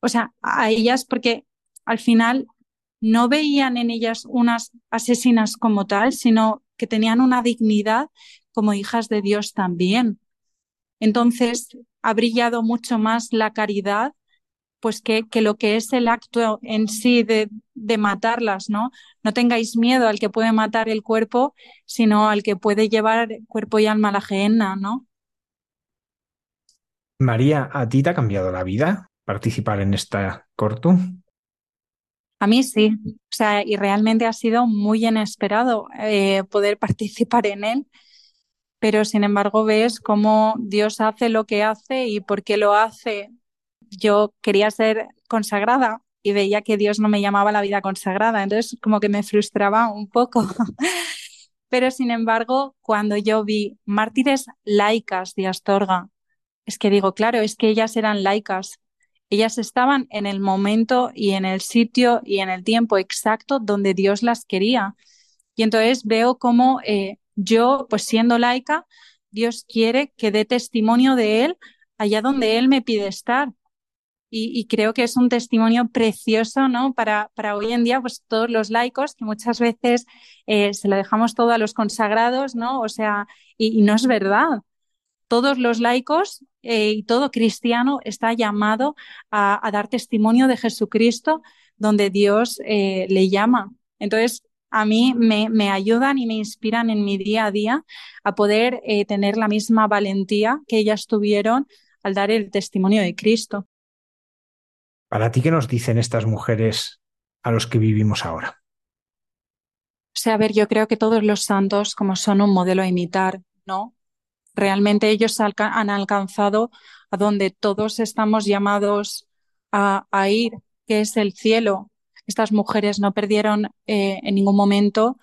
o sea, a ellas, porque al final no veían en ellas unas asesinas como tal, sino que tenían una dignidad como hijas de Dios también. Entonces, ha brillado mucho más la caridad, pues que, que lo que es el acto en sí de, de matarlas, ¿no? No tengáis miedo al que puede matar el cuerpo, sino al que puede llevar cuerpo y alma a la gehenna, ¿no? María, ¿a ti te ha cambiado la vida participar en esta corto? A mí sí, o sea, y realmente ha sido muy inesperado eh, poder (laughs) participar en él, pero sin embargo ves cómo Dios hace lo que hace y por qué lo hace. Yo quería ser consagrada y veía que Dios no me llamaba la vida consagrada, entonces como que me frustraba un poco. (laughs) pero sin embargo, cuando yo vi mártires laicas de Astorga, es que digo, claro, es que ellas eran laicas, ellas estaban en el momento y en el sitio y en el tiempo exacto donde Dios las quería. Y entonces veo cómo eh, yo, pues siendo laica, Dios quiere que dé testimonio de Él allá donde Él me pide estar. Y, creo que es un testimonio precioso, ¿no? Para, para hoy en día, pues todos los laicos, que muchas veces eh, se lo dejamos todo a los consagrados, ¿no? O sea, y no es verdad todos los laicos eh, y todo cristiano está llamado a, dar testimonio de Jesucristo donde Dios eh, le llama. Entonces, a mí me, ayudan y me inspiran en mi día a día a poder eh, tener la misma valentía que ellas tuvieron al dar el testimonio de Cristo. Para ti, ¿qué nos dicen estas mujeres a los que vivimos ahora? O sea, a ver, yo creo que todos los santos, como son un modelo a imitar, ¿no? Realmente ellos han alcanzado a donde todos estamos llamados a, ir, que es el cielo. Estas mujeres no perdieron eh, en ningún momento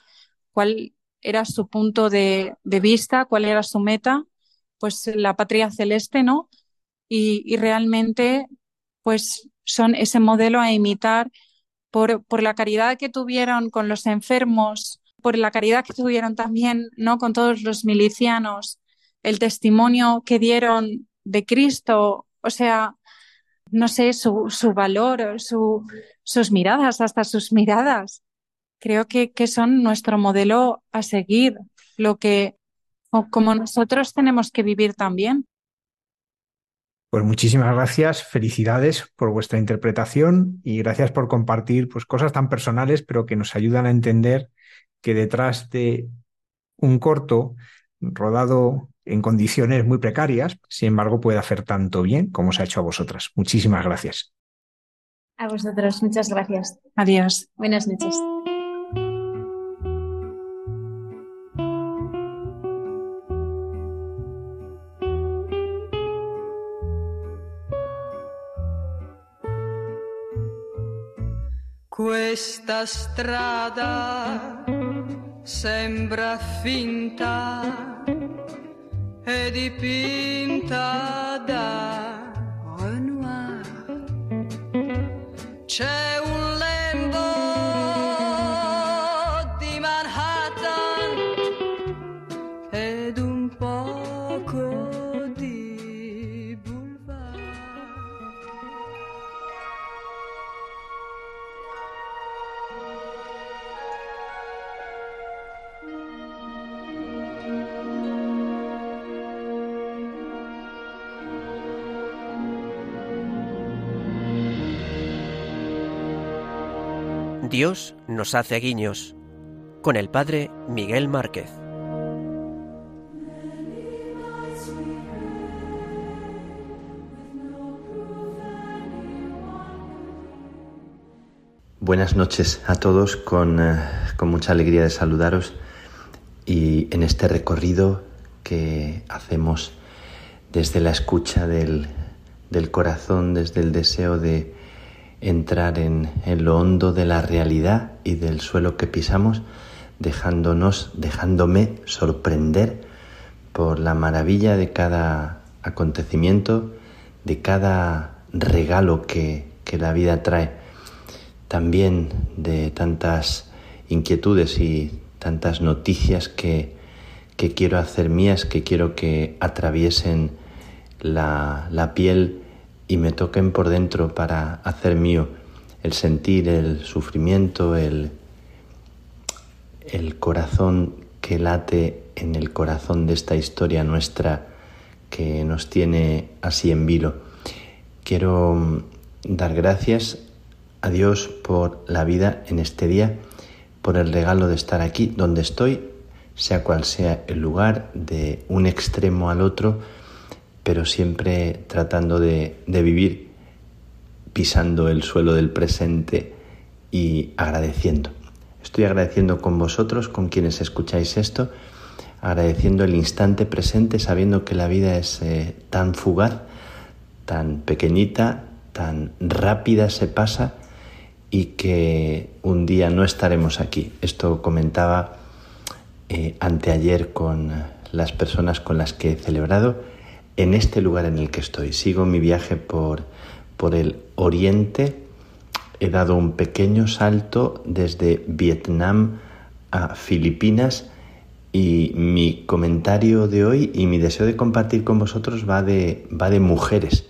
cuál era su punto de, vista, cuál era su meta, pues la patria celeste, ¿no? Y, y realmente, pues son ese modelo a imitar por, por la caridad que tuvieron con los enfermos, por la caridad que tuvieron también, ¿no? Con todos los milicianos, el testimonio que dieron de Cristo, o sea, no sé, su, su valor, su, sus miradas, hasta sus miradas. Creo que, que son nuestro modelo a seguir, lo que como nosotros tenemos que vivir también. Pues muchísimas gracias, felicidades por vuestra interpretación y gracias por compartir pues, cosas tan personales, pero que nos ayudan a entender que detrás de un corto rodado en condiciones muy precarias, sin embargo puede hacer tanto bien como se ha hecho a vosotras. Muchísimas gracias. A vosotros, muchas gracias. Adiós. Buenas noches. Questa strada sembra finta e dipinta da Dios nos hace guiños con el padre Miguel Márquez. Buenas noches a todos, con, eh, con mucha alegría de saludaros y en este recorrido que hacemos desde la escucha del, del corazón, desde el deseo de entrar en, lo hondo de la realidad y del suelo que pisamos, dejándonos, dejándome sorprender por la maravilla de cada acontecimiento, de cada regalo que, que la vida trae, también de tantas inquietudes y tantas noticias que, que quiero hacer mías, que quiero que atraviesen la, la piel y me toquen por dentro para hacer mío el sentir, el sufrimiento, el, el corazón que late en el corazón de esta historia nuestra que nos tiene así en vilo. Quiero dar gracias a Dios por la vida en este día, por el regalo de estar aquí donde estoy, sea cual sea el lugar, de un extremo al otro, pero siempre tratando de, de, vivir pisando el suelo del presente y agradeciendo. Estoy agradeciendo con vosotros, con quienes escucháis esto, agradeciendo el instante presente, sabiendo que la vida es eh, tan fugaz, tan pequeñita, tan rápida se pasa y que un día no estaremos aquí. Esto comentaba eh, anteayer con las personas con las que he celebrado en este lugar en el que estoy. Sigo mi viaje por, por el oriente. He dado un pequeño salto desde Vietnam a Filipinas y mi comentario de hoy y mi deseo de compartir con vosotros va de, va de mujeres,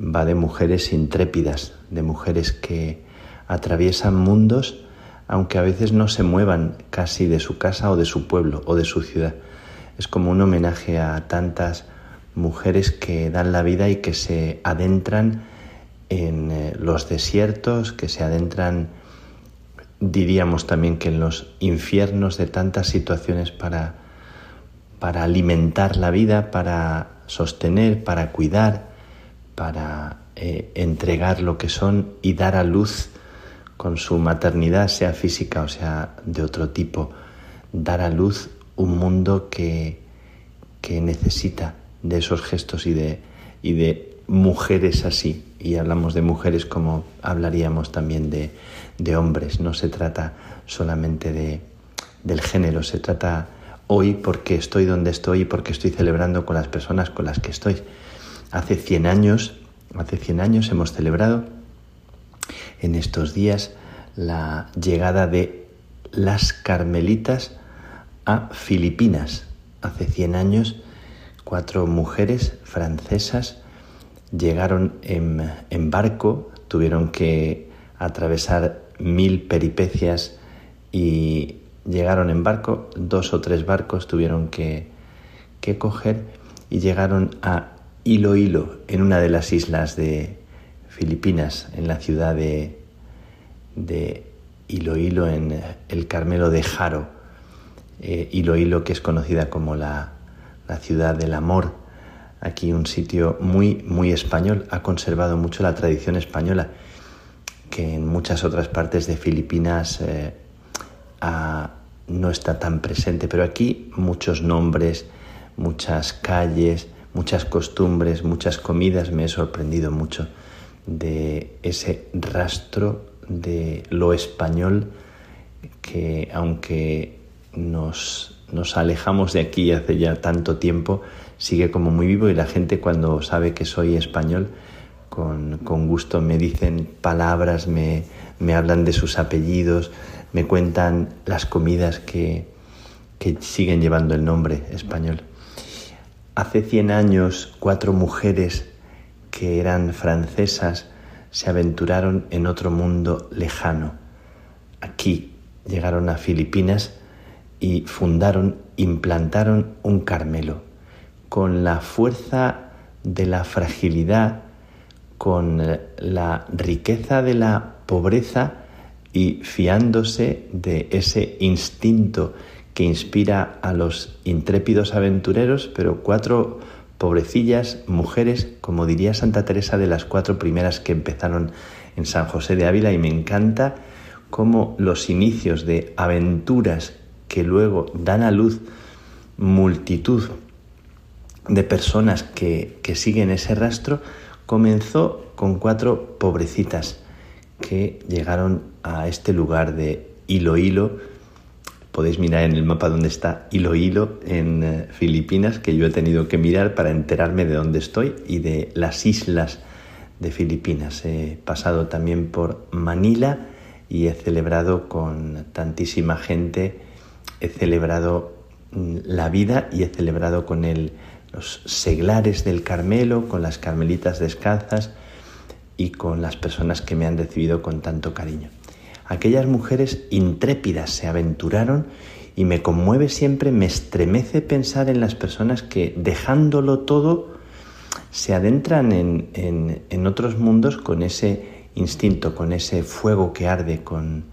va de mujeres intrépidas, de mujeres que atraviesan mundos aunque a veces no se muevan casi de su casa o de su pueblo o de su ciudad. Es como un homenaje a tantas mujeres que dan la vida y que se adentran en eh, los desiertos, que se adentran, diríamos también que en los infiernos de tantas situaciones para, para alimentar la vida, para sostener, para cuidar, para eh, entregar lo que son y dar a luz con su maternidad, sea física o sea de otro tipo, dar a luz un mundo que, que necesita de esos gestos y de, y de mujeres así. Y hablamos de mujeres como hablaríamos también de, de hombres. No se trata solamente de, del género, se trata hoy porque estoy donde estoy y porque estoy celebrando con las personas con las que estoy. Hace 100 años, hace 100 años hemos celebrado en estos días la llegada de las carmelitas a Filipinas. Hace 100 años cuatro mujeres francesas llegaron en, barco, tuvieron que atravesar mil peripecias y llegaron en barco, dos o tres barcos tuvieron que, que coger y llegaron a Iloilo, en una de las islas de Filipinas, en la ciudad de, de Iloilo, en el Carmelo de Jaro. Eh, Iloilo, que es conocida como la la ciudad del amor, aquí un sitio muy, muy español, ha conservado mucho la tradición española que en muchas otras partes de Filipinas eh, no está tan presente, pero aquí muchos nombres, muchas calles, muchas costumbres, muchas comidas, me he sorprendido mucho de ese rastro de lo español que aunque nos, nos alejamos de aquí hace ya tanto tiempo, sigue como muy vivo y la gente cuando sabe que soy español, con, con gusto me dicen palabras, me, me, hablan de sus apellidos, me cuentan las comidas que, que siguen llevando el nombre español. Hace 100 años, cuatro mujeres que eran francesas se aventuraron en otro mundo lejano. Aquí llegaron a Filipinas y fundaron, implantaron un Carmelo con la fuerza de la fragilidad, con la riqueza de la pobreza y fiándose de ese instinto que inspira a los intrépidos aventureros, pero cuatro pobrecillas mujeres, como diría Santa Teresa, de las cuatro primeras que empezaron en San José de Ávila, y me encanta cómo los inicios de aventuras que luego dan a luz multitud de personas que, siguen ese rastro, comenzó con cuatro pobrecitas que llegaron a este lugar de Hilo Hilo. Podéis mirar en el mapa donde está Hilo Hilo en eh, Filipinas, que yo he tenido que mirar para enterarme de dónde estoy y de las islas de Filipinas. He pasado también por Manila y he celebrado con tantísima gente, he celebrado mm, la vida y he celebrado con el los seglares del Carmelo, con las carmelitas descalzas y con las personas que me han recibido con tanto cariño. Aquellas mujeres intrépidas se aventuraron y me conmueve siempre, me estremece pensar en las personas que dejándolo todo se adentran en, en, otros mundos con ese instinto, con ese fuego que arde, con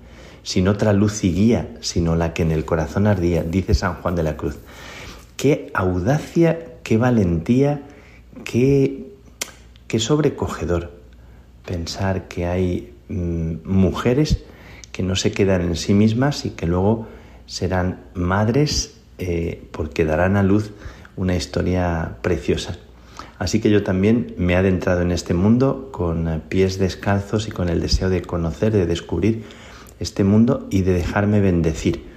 sin otra luz y guía, sino la que en el corazón ardía, dice San Juan de la Cruz. Qué audacia qué valentía, qué, qué sobrecogedor pensar que hay mm, mujeres que no se quedan en sí mismas y que luego serán madres eh, porque darán a luz una historia preciosa. Así que yo también me he adentrado en este mundo con pies descalzos y con el deseo de conocer, de descubrir este mundo y de dejarme bendecir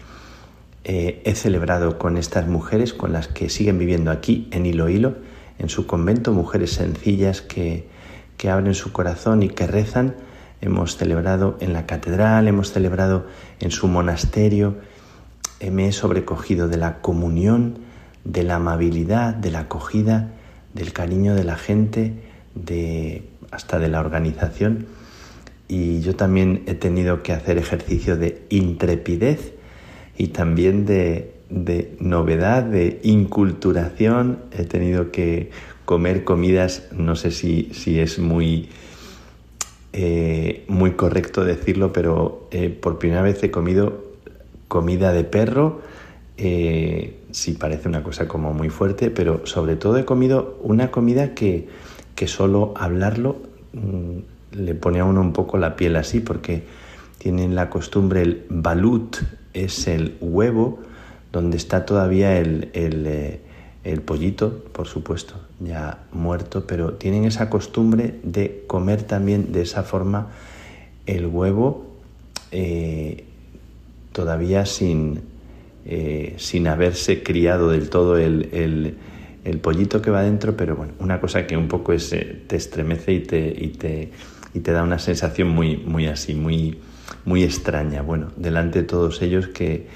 eh, he celebrado con estas mujeres, con las que siguen viviendo aquí en Hilo Hilo, en su convento, mujeres sencillas que, que abren su corazón y que rezan. Hemos celebrado en la catedral, hemos celebrado en su monasterio. Eh, me he sobrecogido de la comunión, de la amabilidad, de la acogida, del cariño de la gente, de, hasta de la organización. Y yo también he tenido que hacer ejercicio de intrepidez y también de, novedad, de inculturación. He tenido que comer comidas, no sé si, si es muy, eh, muy correcto decirlo, pero eh, por primera vez he comido comida de perro. Eh, sí parece una cosa como muy fuerte, pero sobre todo he comido una comida que, que solo hablarlo mm, le pone a uno un poco la piel así, porque tienen la costumbre el balut, es el huevo donde está todavía el, eh, el, pollito, por supuesto, ya muerto, pero tienen esa costumbre de comer también de esa forma el huevo eh, todavía sin, eh, sin haberse criado del todo el, el, pollito que va dentro, pero bueno, una cosa que un poco te estremece y te, y te, y te da una sensación muy, muy así, muy muy extraña. Bueno, delante de todos ellos que,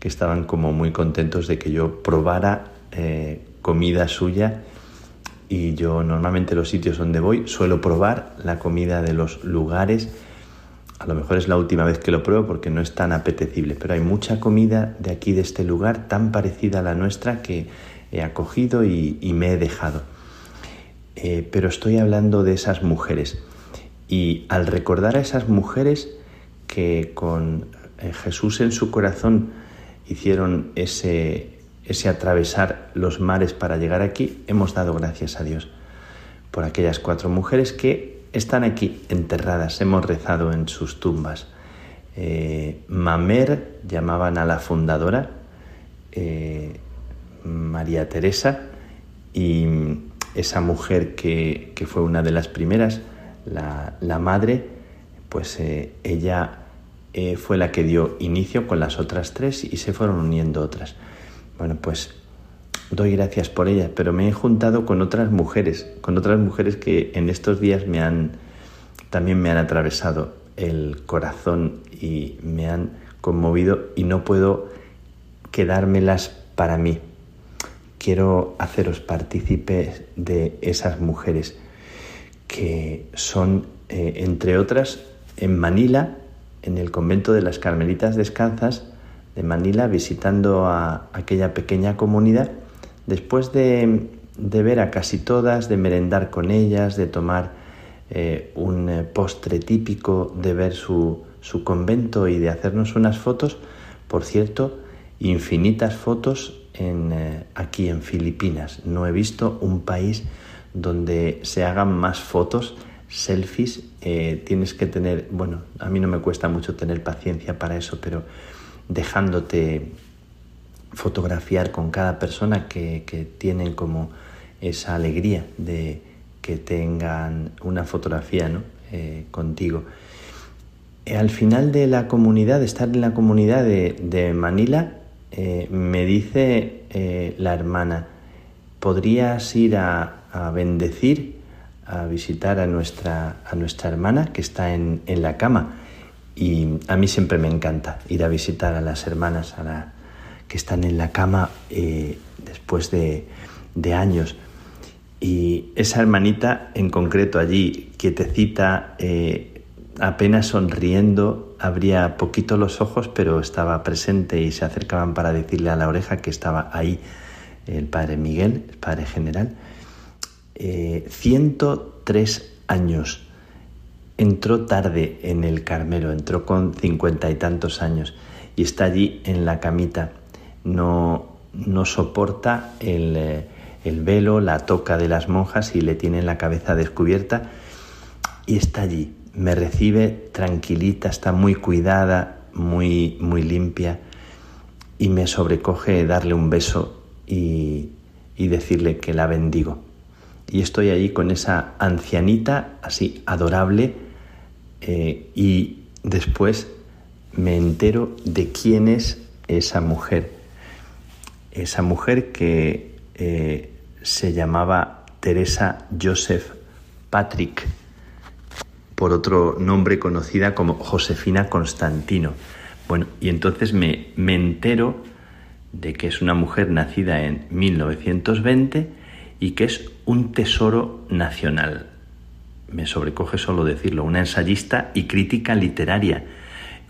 que estaban como muy contentos de que yo probara eh, comida suya y yo normalmente los sitios donde voy suelo probar la comida de los lugares. A lo mejor es la última vez que lo pruebo porque no es tan apetecible, pero hay mucha comida de aquí, de este lugar, tan parecida a la nuestra que he acogido y, me he dejado. Eh, pero estoy hablando de esas mujeres. Y al recordar a esas mujeres, que con eh, Jesús en su corazón hicieron ese, ese atravesar los mares para llegar aquí, hemos dado gracias a Dios por aquellas cuatro mujeres que están aquí enterradas, hemos rezado en sus tumbas. Eh, Mamer llamaban a la fundadora, eh, María Teresa, y esa mujer que, que, fue una de las primeras, la, la madre, pues eh, ella eh, fue la que dio inicio con las otras tres y se fueron uniendo otras. Bueno, pues doy gracias por ellas, pero me he juntado con otras mujeres, con otras mujeres que en estos días me han también me han atravesado el corazón y me han conmovido y no puedo quedármelas para mí. Quiero haceros partícipes de esas mujeres que son, eh, entre otras, en Manila, en el convento de las Carmelitas Descalzas de Manila, visitando a aquella pequeña comunidad, después de, de ver a casi todas, de merendar con ellas, de tomar eh, un eh, postre típico, de ver su, su convento y de hacernos unas fotos, por cierto, infinitas fotos en, aquí en Filipinas. No he visto un país donde se hagan más fotos, selfies. tienes que tener, bueno, a mí no me cuesta mucho tener paciencia para eso, pero dejándote fotografiar con cada persona que, que tienen como esa alegría de que tengan una fotografía ¿no? Eh, contigo. Eh, al final de la comunidad, de estar en la comunidad de, Manila, eh, me dice la hermana, ¿podrías ir a, a, bendecir, a visitar a nuestra, a nuestra hermana que está en, en, la cama? Y a mí siempre me encanta ir a visitar a las hermanas a la, que están en la cama después de, de años. Y esa hermanita en concreto allí, quietecita, eh, apenas sonriendo, abría poquito los ojos, pero estaba presente y se acercaban para decirle a la oreja que estaba ahí el padre Miguel, el padre general. 103 eh, años. Entró tarde en el Carmelo, entró con cincuenta y tantos años y está allí en la camita. No, no soporta el... Eh, el velo, la toca de las monjas y le tienen la cabeza descubierta y está allí. Me recibe tranquilita, está muy cuidada, muy, muy limpia y me sobrecoge darle un beso y, y decirle que la bendigo. Y estoy allí con esa ancianita así adorable eh, y después me entero de quién es esa mujer. Esa mujer que eh, se llamaba Teresa Joseph Patrick, por otro nombre conocida como Josefina Constantino. Bueno, y entonces me, me entero de que es una mujer nacida en 1920 y que es un tesoro nacional. Me sobrecoge solo decirlo, una ensayista y crítica literaria,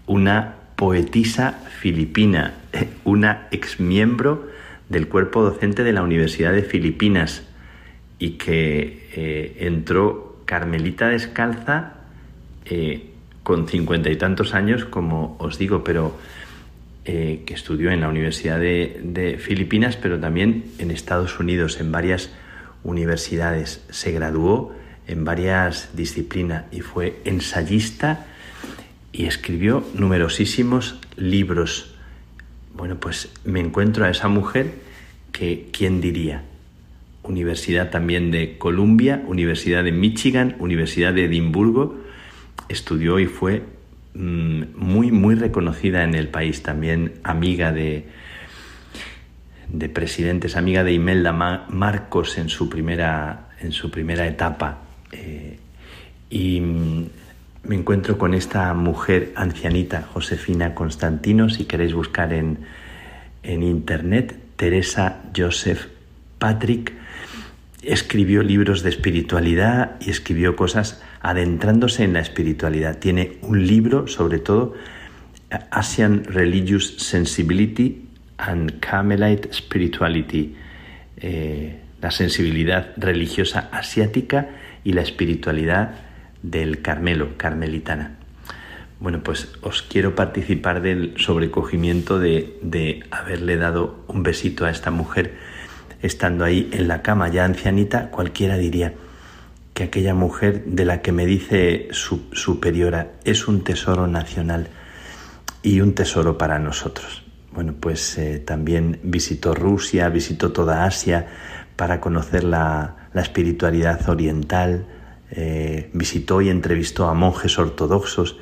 una poetisa filipina, (laughs) una exmiembro del cuerpo docente de la Universidad de Filipinas y que eh, entró Carmelita Descalza eh, con cincuenta y tantos años, como os digo, pero eh, que estudió en la Universidad de, de, Filipinas, pero también en Estados Unidos, en varias universidades. Se graduó en varias disciplinas y fue ensayista y escribió numerosísimos libros bueno, pues me encuentro a esa mujer que, ¿quién diría? Universidad también de Columbia, Universidad de Michigan, Universidad de Edimburgo, estudió y fue mmm, muy, muy reconocida en el país, también amiga de, de presidentes, amiga de Imelda Marcos en su primera, en su primera etapa. Eh, y mm, me encuentro con esta mujer ancianita, Josefina Constantino, si queréis buscar en, en internet, Teresa Joseph Patrick, escribió libros de espiritualidad y escribió cosas adentrándose en la espiritualidad. Tiene un libro, sobre todo, Asian Religious Sensibility and Carmelite Spirituality, eh, la sensibilidad religiosa asiática y la espiritualidad del Carmelo, carmelitana. Bueno, pues os quiero participar del sobrecogimiento de, de haberle dado un besito a esta mujer estando ahí en la cama ya ancianita, cualquiera diría, que aquella mujer de la que me dice su superiora es un tesoro nacional y un tesoro para nosotros. Bueno, pues eh, también visitó Rusia, visitó toda Asia para conocer la, la espiritualidad oriental, eh, visitó y entrevistó a monjes ortodoxos,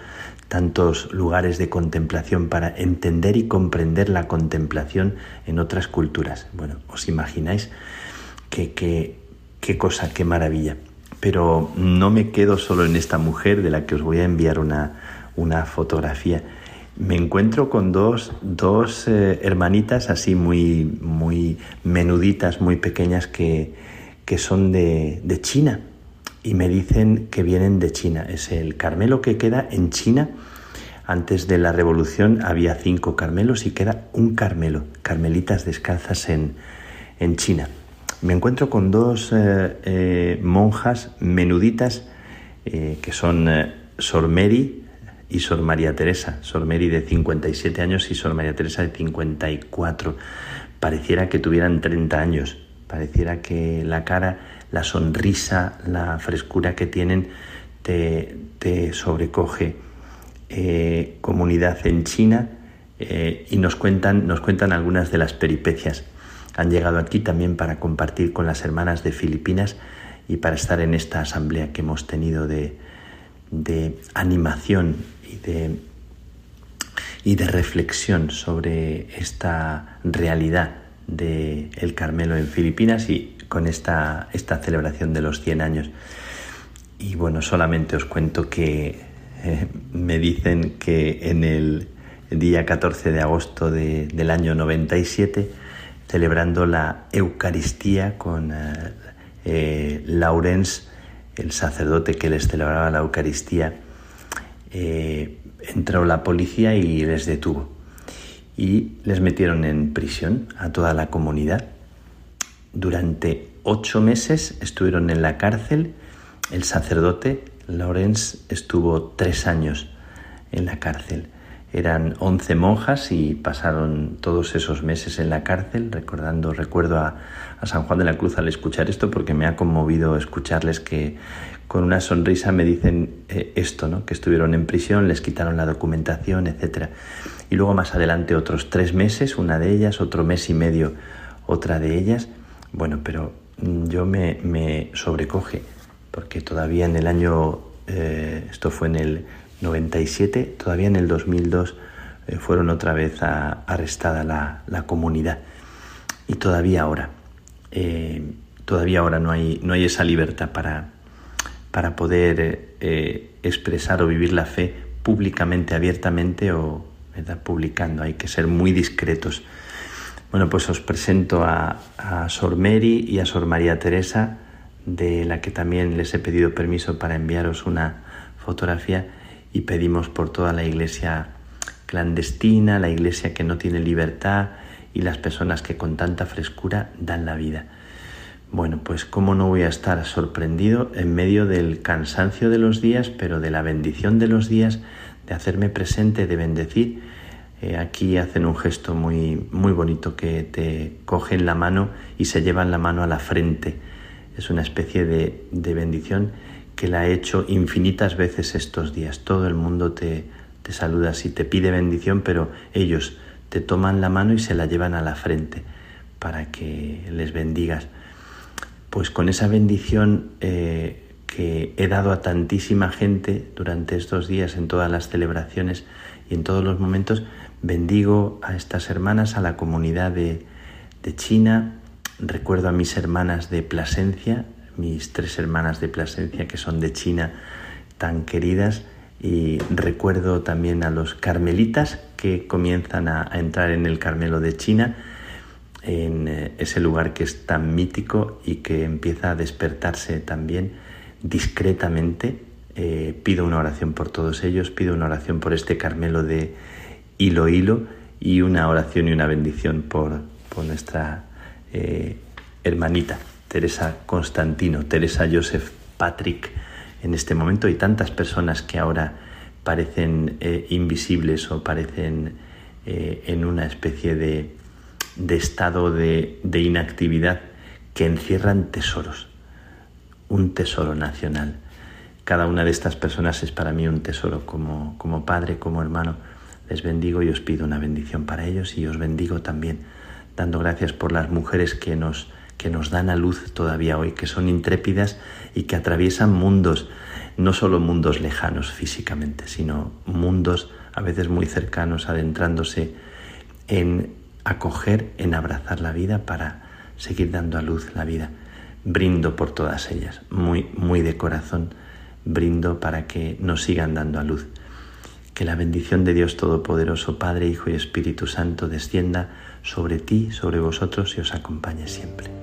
tantos lugares de contemplación para entender y comprender la contemplación en otras culturas. Bueno, os imagináis qué, qué cosa, qué maravilla. Pero no me quedo solo en esta mujer de la que os voy a enviar una, una fotografía. Me encuentro con dos, dos eh, hermanitas así muy, muy menuditas, muy pequeñas que, que son de, de China y me dicen que vienen de China. Es el Carmelo que queda en China. Antes de la revolución había cinco Carmelos y queda un Carmelo, Carmelitas descalzas en, en China. Me encuentro con dos eh, eh, monjas menuditas que son Sor Mary y Sor María Teresa. Sor Mary de 57 años y Sor María Teresa de 54. Pareciera que tuvieran 30 años. Pareciera que la cara la sonrisa, la frescura que tienen te, sobrecoge. Eh, comunidad en China eh, y nos cuentan, nos cuentan algunas de las peripecias. Han llegado aquí también para compartir con las hermanas de Filipinas y para estar en esta asamblea que hemos tenido de, de animación y de, y de reflexión sobre esta realidad del el Carmelo en Filipinas y con esta, esta celebración de los 100 años. Y bueno, solamente os cuento que eh, me dicen que en el día 14 de agosto del año 97, celebrando la Eucaristía con eh, eh, Laurens, el sacerdote que les celebraba la Eucaristía, entró la policía y les detuvo. Y les metieron en prisión a toda la comunidad durante ocho meses estuvieron en la cárcel. El sacerdote Lorenz estuvo tres años en la cárcel. Eran once monjas y pasaron todos esos meses en la cárcel, recordando, recuerdo a, San Juan de la Cruz al escuchar esto porque me ha conmovido escucharles que con una sonrisa me dicen eh, esto, ¿no? que estuvieron en prisión, les quitaron la documentación, etc. Y luego más adelante otros tres meses, una de ellas, otro mes y medio, otra de ellas, bueno, pero mm, yo me, sobrecoge, porque todavía en el año, eh, esto fue en el 97, todavía en el 2002 eh, fueron otra vez arrestada la, comunidad. Y todavía ahora, eh, todavía ahora no hay, no hay esa libertad para, para poder expresar o vivir la fe públicamente, abiertamente o publicando. Hay que ser muy discretos bueno, pues os presento a, Sor Mary y a Sor María Teresa, de la que también les he pedido permiso para enviaros una fotografía y pedimos por toda la iglesia clandestina, la iglesia que no tiene libertad y las personas que con tanta frescura dan la vida. Bueno, pues cómo no voy a estar sorprendido en medio del cansancio de los días, pero de la bendición de los días, de hacerme presente, de bendecir eh, aquí hacen un gesto muy, muy bonito que te cogen la mano y se llevan la mano a la frente. Es una especie de, de bendición que la he hecho infinitas veces estos días. Todo el mundo te, te saluda así, te pide bendición, pero ellos te toman la mano y se la llevan a la frente para que les bendigas. Pues con esa bendición eh, que he dado a tantísima gente durante estos días en todas las celebraciones y en todos los momentos, Bendigo a estas hermanas, a la comunidad de, China. Recuerdo a mis hermanas de Plasencia, mis tres hermanas de Plasencia que son de China tan queridas. Y recuerdo también a los carmelitas que comienzan a, entrar en el Carmelo de China, en eh, ese lugar que es tan mítico y que empieza a despertarse también discretamente. Eh, pido una oración por todos ellos, pido una oración por este Carmelo de, hilo hilo y una oración y una bendición por, por nuestra eh, hermanita Teresa Constantino, Teresa Joseph Patrick en este momento y tantas personas que ahora parecen eh, invisibles o parecen eh, en una especie de, de estado de, de inactividad que encierran tesoros. un tesoro nacional. Cada una de estas personas es para mí un tesoro como, como padre, como hermano. Les bendigo y os pido una bendición para ellos y os bendigo también, dando gracias por las mujeres que nos, que nos dan a luz todavía hoy, que son intrépidas y que atraviesan mundos, no solo mundos lejanos físicamente, sino mundos a veces muy cercanos, adentrándose en acoger, en abrazar la vida para seguir dando a luz la vida. Brindo por todas ellas, muy, muy de corazón, brindo para que nos sigan dando a luz. Que la bendición de Dios Todopoderoso, Padre, Hijo y Espíritu Santo, descienda sobre ti, sobre vosotros y os acompañe siempre.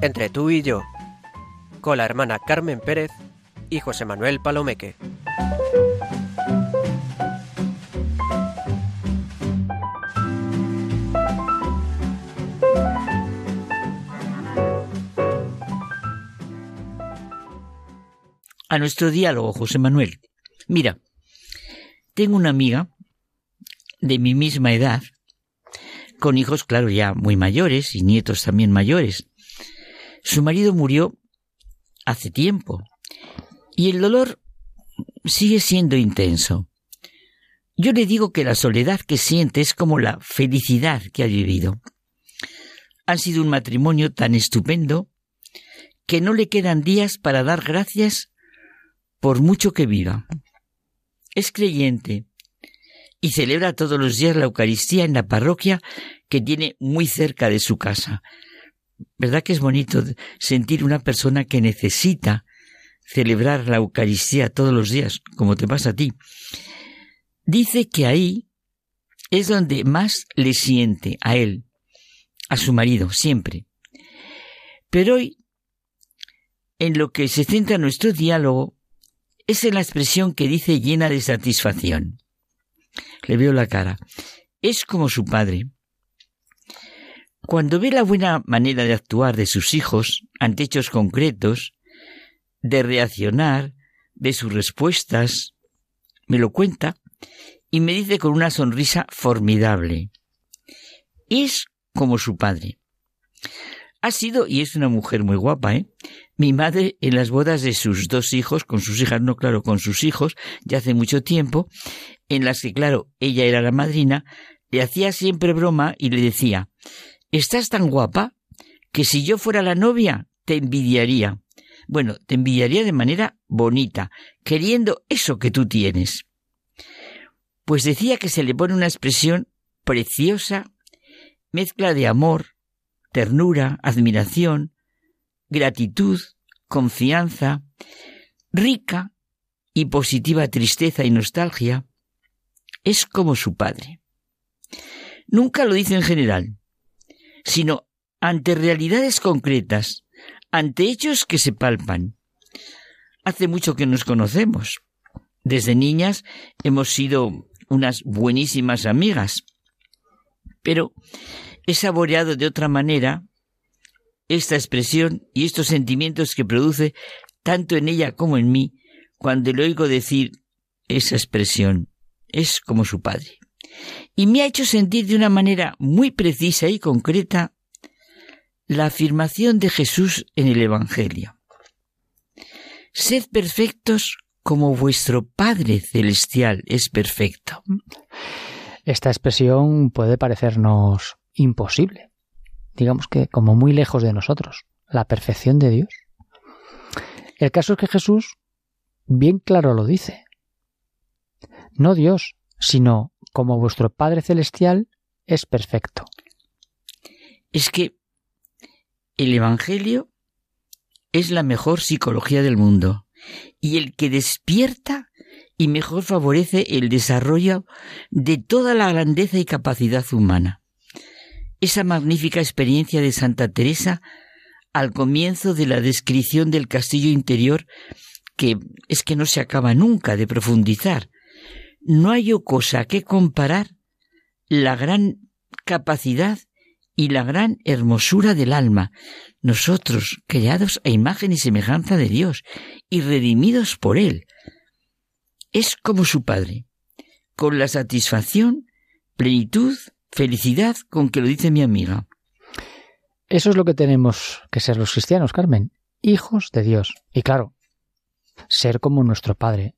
Entre tú y yo, con la hermana Carmen Pérez y José Manuel Palomeque. A nuestro diálogo, José Manuel. Mira, tengo una amiga de mi misma edad, con hijos, claro, ya muy mayores y nietos también mayores. Su marido murió hace tiempo y el dolor sigue siendo intenso. Yo le digo que la soledad que siente es como la felicidad que ha vivido. Han sido un matrimonio tan estupendo que no le quedan días para dar gracias por mucho que viva. Es creyente y celebra todos los días la Eucaristía en la parroquia que tiene muy cerca de su casa. ¿Verdad que es bonito sentir una persona que necesita celebrar la Eucaristía todos los días, como te pasa a ti? Dice que ahí es donde más le siente a él, a su marido, siempre. Pero hoy, en lo que se centra nuestro diálogo, es en la expresión que dice llena de satisfacción. Le veo la cara. Es como su padre. Cuando ve la buena manera de actuar de sus hijos ante hechos concretos, de reaccionar, de sus respuestas, me lo cuenta y me dice con una sonrisa formidable. Es como su padre. Ha sido, y es una mujer muy guapa, ¿eh? Mi madre en las bodas de sus dos hijos, con sus hijas, no claro, con sus hijos, ya hace mucho tiempo, en las que, claro, ella era la madrina, le hacía siempre broma y le decía, Estás tan guapa que si yo fuera la novia te envidiaría. Bueno, te envidiaría de manera bonita, queriendo eso que tú tienes. Pues decía que se le pone una expresión preciosa, mezcla de amor, ternura, admiración, gratitud, confianza, rica y positiva tristeza y nostalgia. Es como su padre. Nunca lo dice en general, sino ante realidades concretas, ante hechos que se palpan. Hace mucho que nos conocemos. Desde niñas hemos sido unas buenísimas amigas. Pero he saboreado de otra manera esta expresión y estos sentimientos que produce tanto en ella como en mí cuando le oigo decir esa expresión. Es como su padre. Y me ha hecho sentir de una manera muy precisa y concreta la afirmación de Jesús en el Evangelio. Sed perfectos como vuestro Padre Celestial es perfecto. Esta expresión puede parecernos imposible, digamos que como muy lejos de nosotros, la perfección de Dios. El caso es que Jesús bien claro lo dice. No Dios, sino como vuestro Padre Celestial es perfecto. Es que el Evangelio es la mejor psicología del mundo y el que despierta y mejor favorece el desarrollo de toda la grandeza y capacidad humana. Esa magnífica experiencia de Santa Teresa al comienzo de la descripción del castillo interior que es que no se acaba nunca de profundizar. No hay cosa que comparar la gran capacidad y la gran hermosura del alma, nosotros creados a imagen y semejanza de Dios y redimidos por Él. Es como su Padre, con la satisfacción, plenitud, felicidad con que lo dice mi amiga. Eso es lo que tenemos que ser los cristianos, Carmen, hijos de Dios. Y claro, ser como nuestro Padre,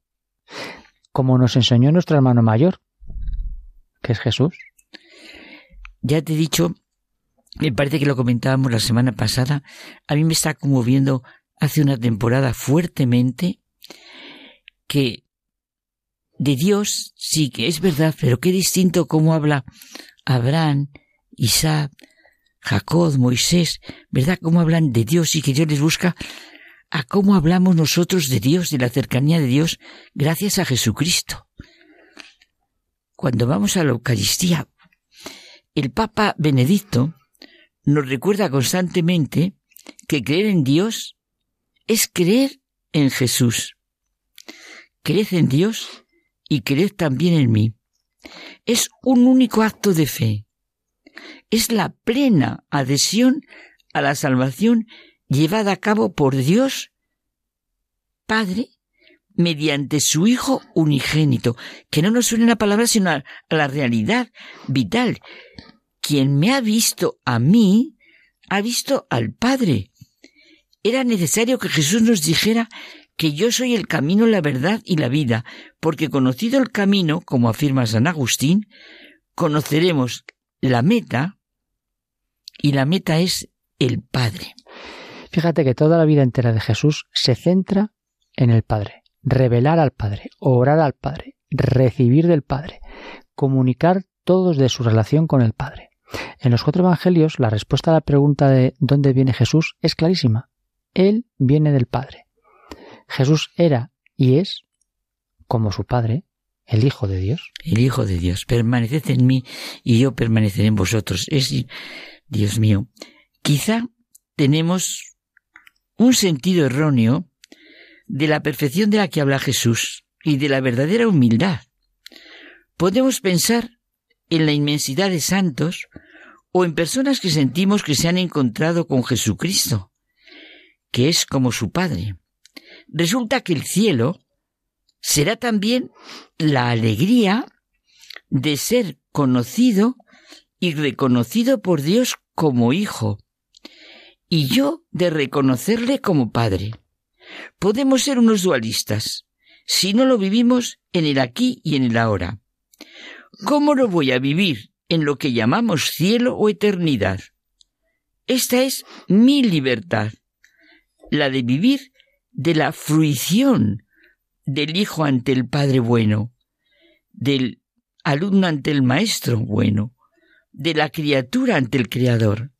como nos enseñó nuestro hermano mayor, que es Jesús. Ya te he dicho me parece que lo comentábamos la semana pasada, a mí me está conmoviendo hace una temporada fuertemente que de Dios sí que es verdad, pero qué distinto cómo habla Abraham, Isaac, Jacob, Moisés, ¿verdad? Cómo hablan de Dios y que Dios les busca a cómo hablamos nosotros de Dios, de la cercanía de Dios, gracias a Jesucristo. Cuando vamos a la Eucaristía, el Papa Benedicto nos recuerda constantemente que creer en Dios es creer en Jesús. Creed en Dios y creed también en mí. Es un único acto de fe. Es la plena adhesión a la salvación llevada a cabo por Dios Padre mediante su Hijo unigénito, que no nos suena la palabra sino a la realidad vital, quien me ha visto a mí, ha visto al Padre. Era necesario que Jesús nos dijera que yo soy el camino, la verdad y la vida, porque conocido el camino, como afirma San Agustín, conoceremos la meta, y la meta es el Padre. Fíjate que toda la vida entera de Jesús se centra en el Padre, revelar al Padre, orar al Padre, recibir del Padre, comunicar todos de su relación con el Padre. En los cuatro evangelios, la respuesta a la pregunta de ¿dónde viene Jesús? es clarísima. Él viene del Padre. Jesús era y es, como su Padre, el Hijo de Dios. El Hijo de Dios. Permaneced en mí y yo permaneceré en vosotros. Es, Dios mío, quizá tenemos un sentido erróneo de la perfección de la que habla Jesús y de la verdadera humildad. Podemos pensar en la inmensidad de santos o en personas que sentimos que se han encontrado con Jesucristo, que es como su Padre. Resulta que el cielo será también la alegría de ser conocido y reconocido por Dios como hijo, y yo de reconocerle como Padre. Podemos ser unos dualistas si no lo vivimos en el aquí y en el ahora. ¿Cómo lo voy a vivir en lo que llamamos cielo o eternidad? Esta es mi libertad, la de vivir de la fruición del Hijo ante el Padre bueno, del alumno ante el Maestro bueno, de la criatura ante el Creador.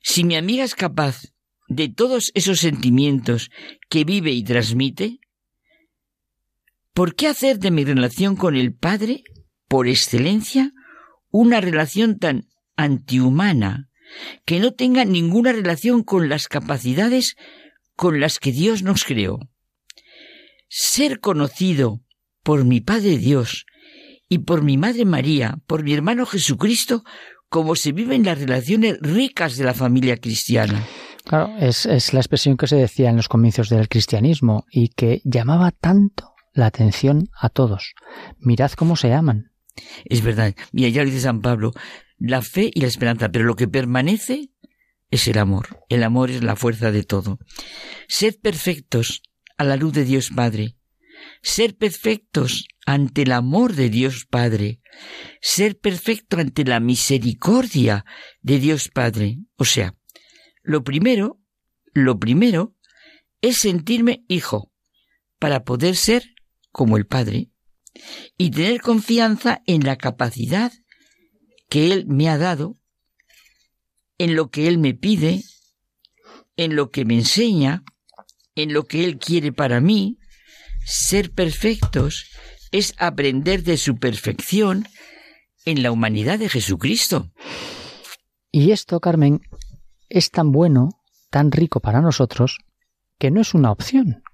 Si mi amiga es capaz de todos esos sentimientos que vive y transmite, ¿Por qué hacer de mi relación con el Padre, por excelencia, una relación tan antihumana, que no tenga ninguna relación con las capacidades con las que Dios nos creó? Ser conocido por mi Padre Dios y por mi Madre María, por mi hermano Jesucristo, como se viven las relaciones ricas de la familia cristiana. Claro, es, es la expresión que se decía en los comienzos del cristianismo y que llamaba tanto la atención a todos. Mirad cómo se aman. Es verdad, mira, ya lo dice San Pablo, la fe y la esperanza, pero lo que permanece es el amor. El amor es la fuerza de todo. Sed perfectos a la luz de Dios Padre. Ser perfectos ante el amor de Dios Padre. Ser perfecto ante la misericordia de Dios Padre. O sea, lo primero, lo primero es sentirme hijo para poder ser como el Padre y tener confianza en la capacidad que Él me ha dado, en lo que Él me pide, en lo que me enseña, en lo que Él quiere para mí. Ser perfectos es aprender de su perfección en la humanidad de Jesucristo. Y esto, Carmen, es tan bueno, tan rico para nosotros, que no es una opción.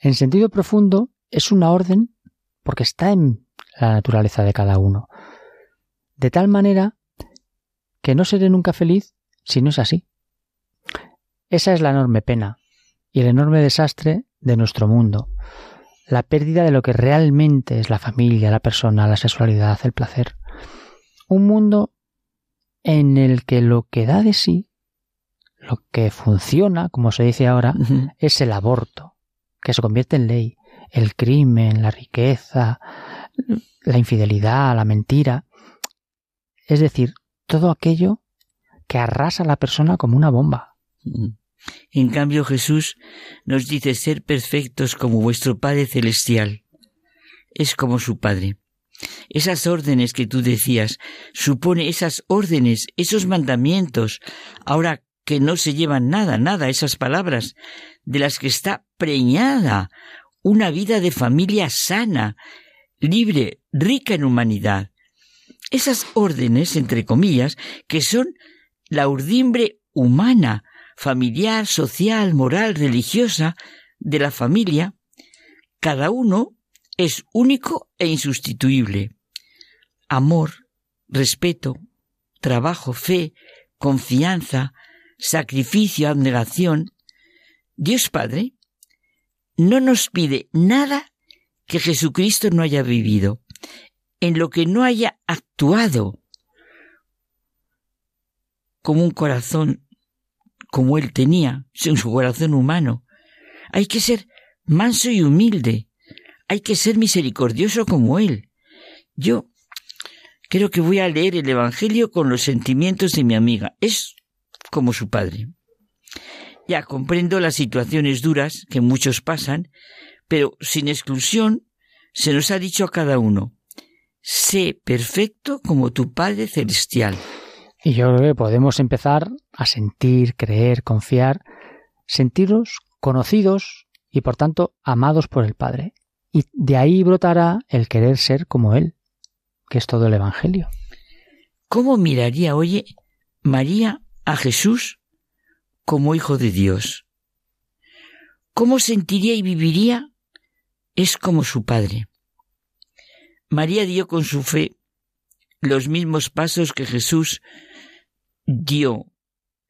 En sentido profundo, es una orden porque está en la naturaleza de cada uno. De tal manera que no seré nunca feliz si no es así. Esa es la enorme pena y el enorme desastre de nuestro mundo. La pérdida de lo que realmente es la familia, la persona, la sexualidad, el placer. Un mundo en el que lo que da de sí, lo que funciona, como se dice ahora, es el aborto, que se convierte en ley, el crimen, la riqueza, la infidelidad, la mentira. Es decir, todo aquello que arrasa a la persona como una bomba. En cambio Jesús nos dice ser perfectos como vuestro Padre Celestial. Es como su Padre. Esas órdenes que tú decías, supone esas órdenes, esos mandamientos, ahora que no se llevan nada, nada, esas palabras, de las que está preñada una vida de familia sana, libre, rica en humanidad. Esas órdenes, entre comillas, que son la urdimbre humana, familiar, social, moral, religiosa de la familia, cada uno es único e insustituible. Amor, respeto, trabajo, fe, confianza, sacrificio, abnegación. Dios Padre no nos pide nada que Jesucristo no haya vivido, en lo que no haya actuado como un corazón como él tenía, en su corazón humano. Hay que ser manso y humilde, hay que ser misericordioso como él. Yo creo que voy a leer el Evangelio con los sentimientos de mi amiga. Es como su padre. Ya comprendo las situaciones duras que muchos pasan, pero sin exclusión se nos ha dicho a cada uno, sé perfecto como tu Padre Celestial. Y yo creo que podemos empezar a sentir, creer, confiar, sentiros conocidos y por tanto amados por el Padre. Y de ahí brotará el querer ser como Él, que es todo el Evangelio. ¿Cómo miraría, oye, María a Jesús como hijo de Dios. ¿Cómo sentiría y viviría? Es como su padre. María dio con su fe los mismos pasos que Jesús dio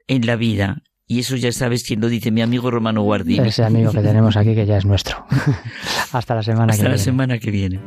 en la vida. Y eso ya sabes quién lo dice, mi amigo Romano Guardini. Ese amigo que tenemos aquí que ya es nuestro. (laughs) Hasta la semana Hasta que la viene. semana que viene.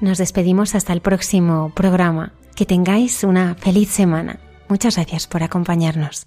Nos despedimos hasta el próximo programa. Que tengáis una feliz semana. Muchas gracias por acompañarnos.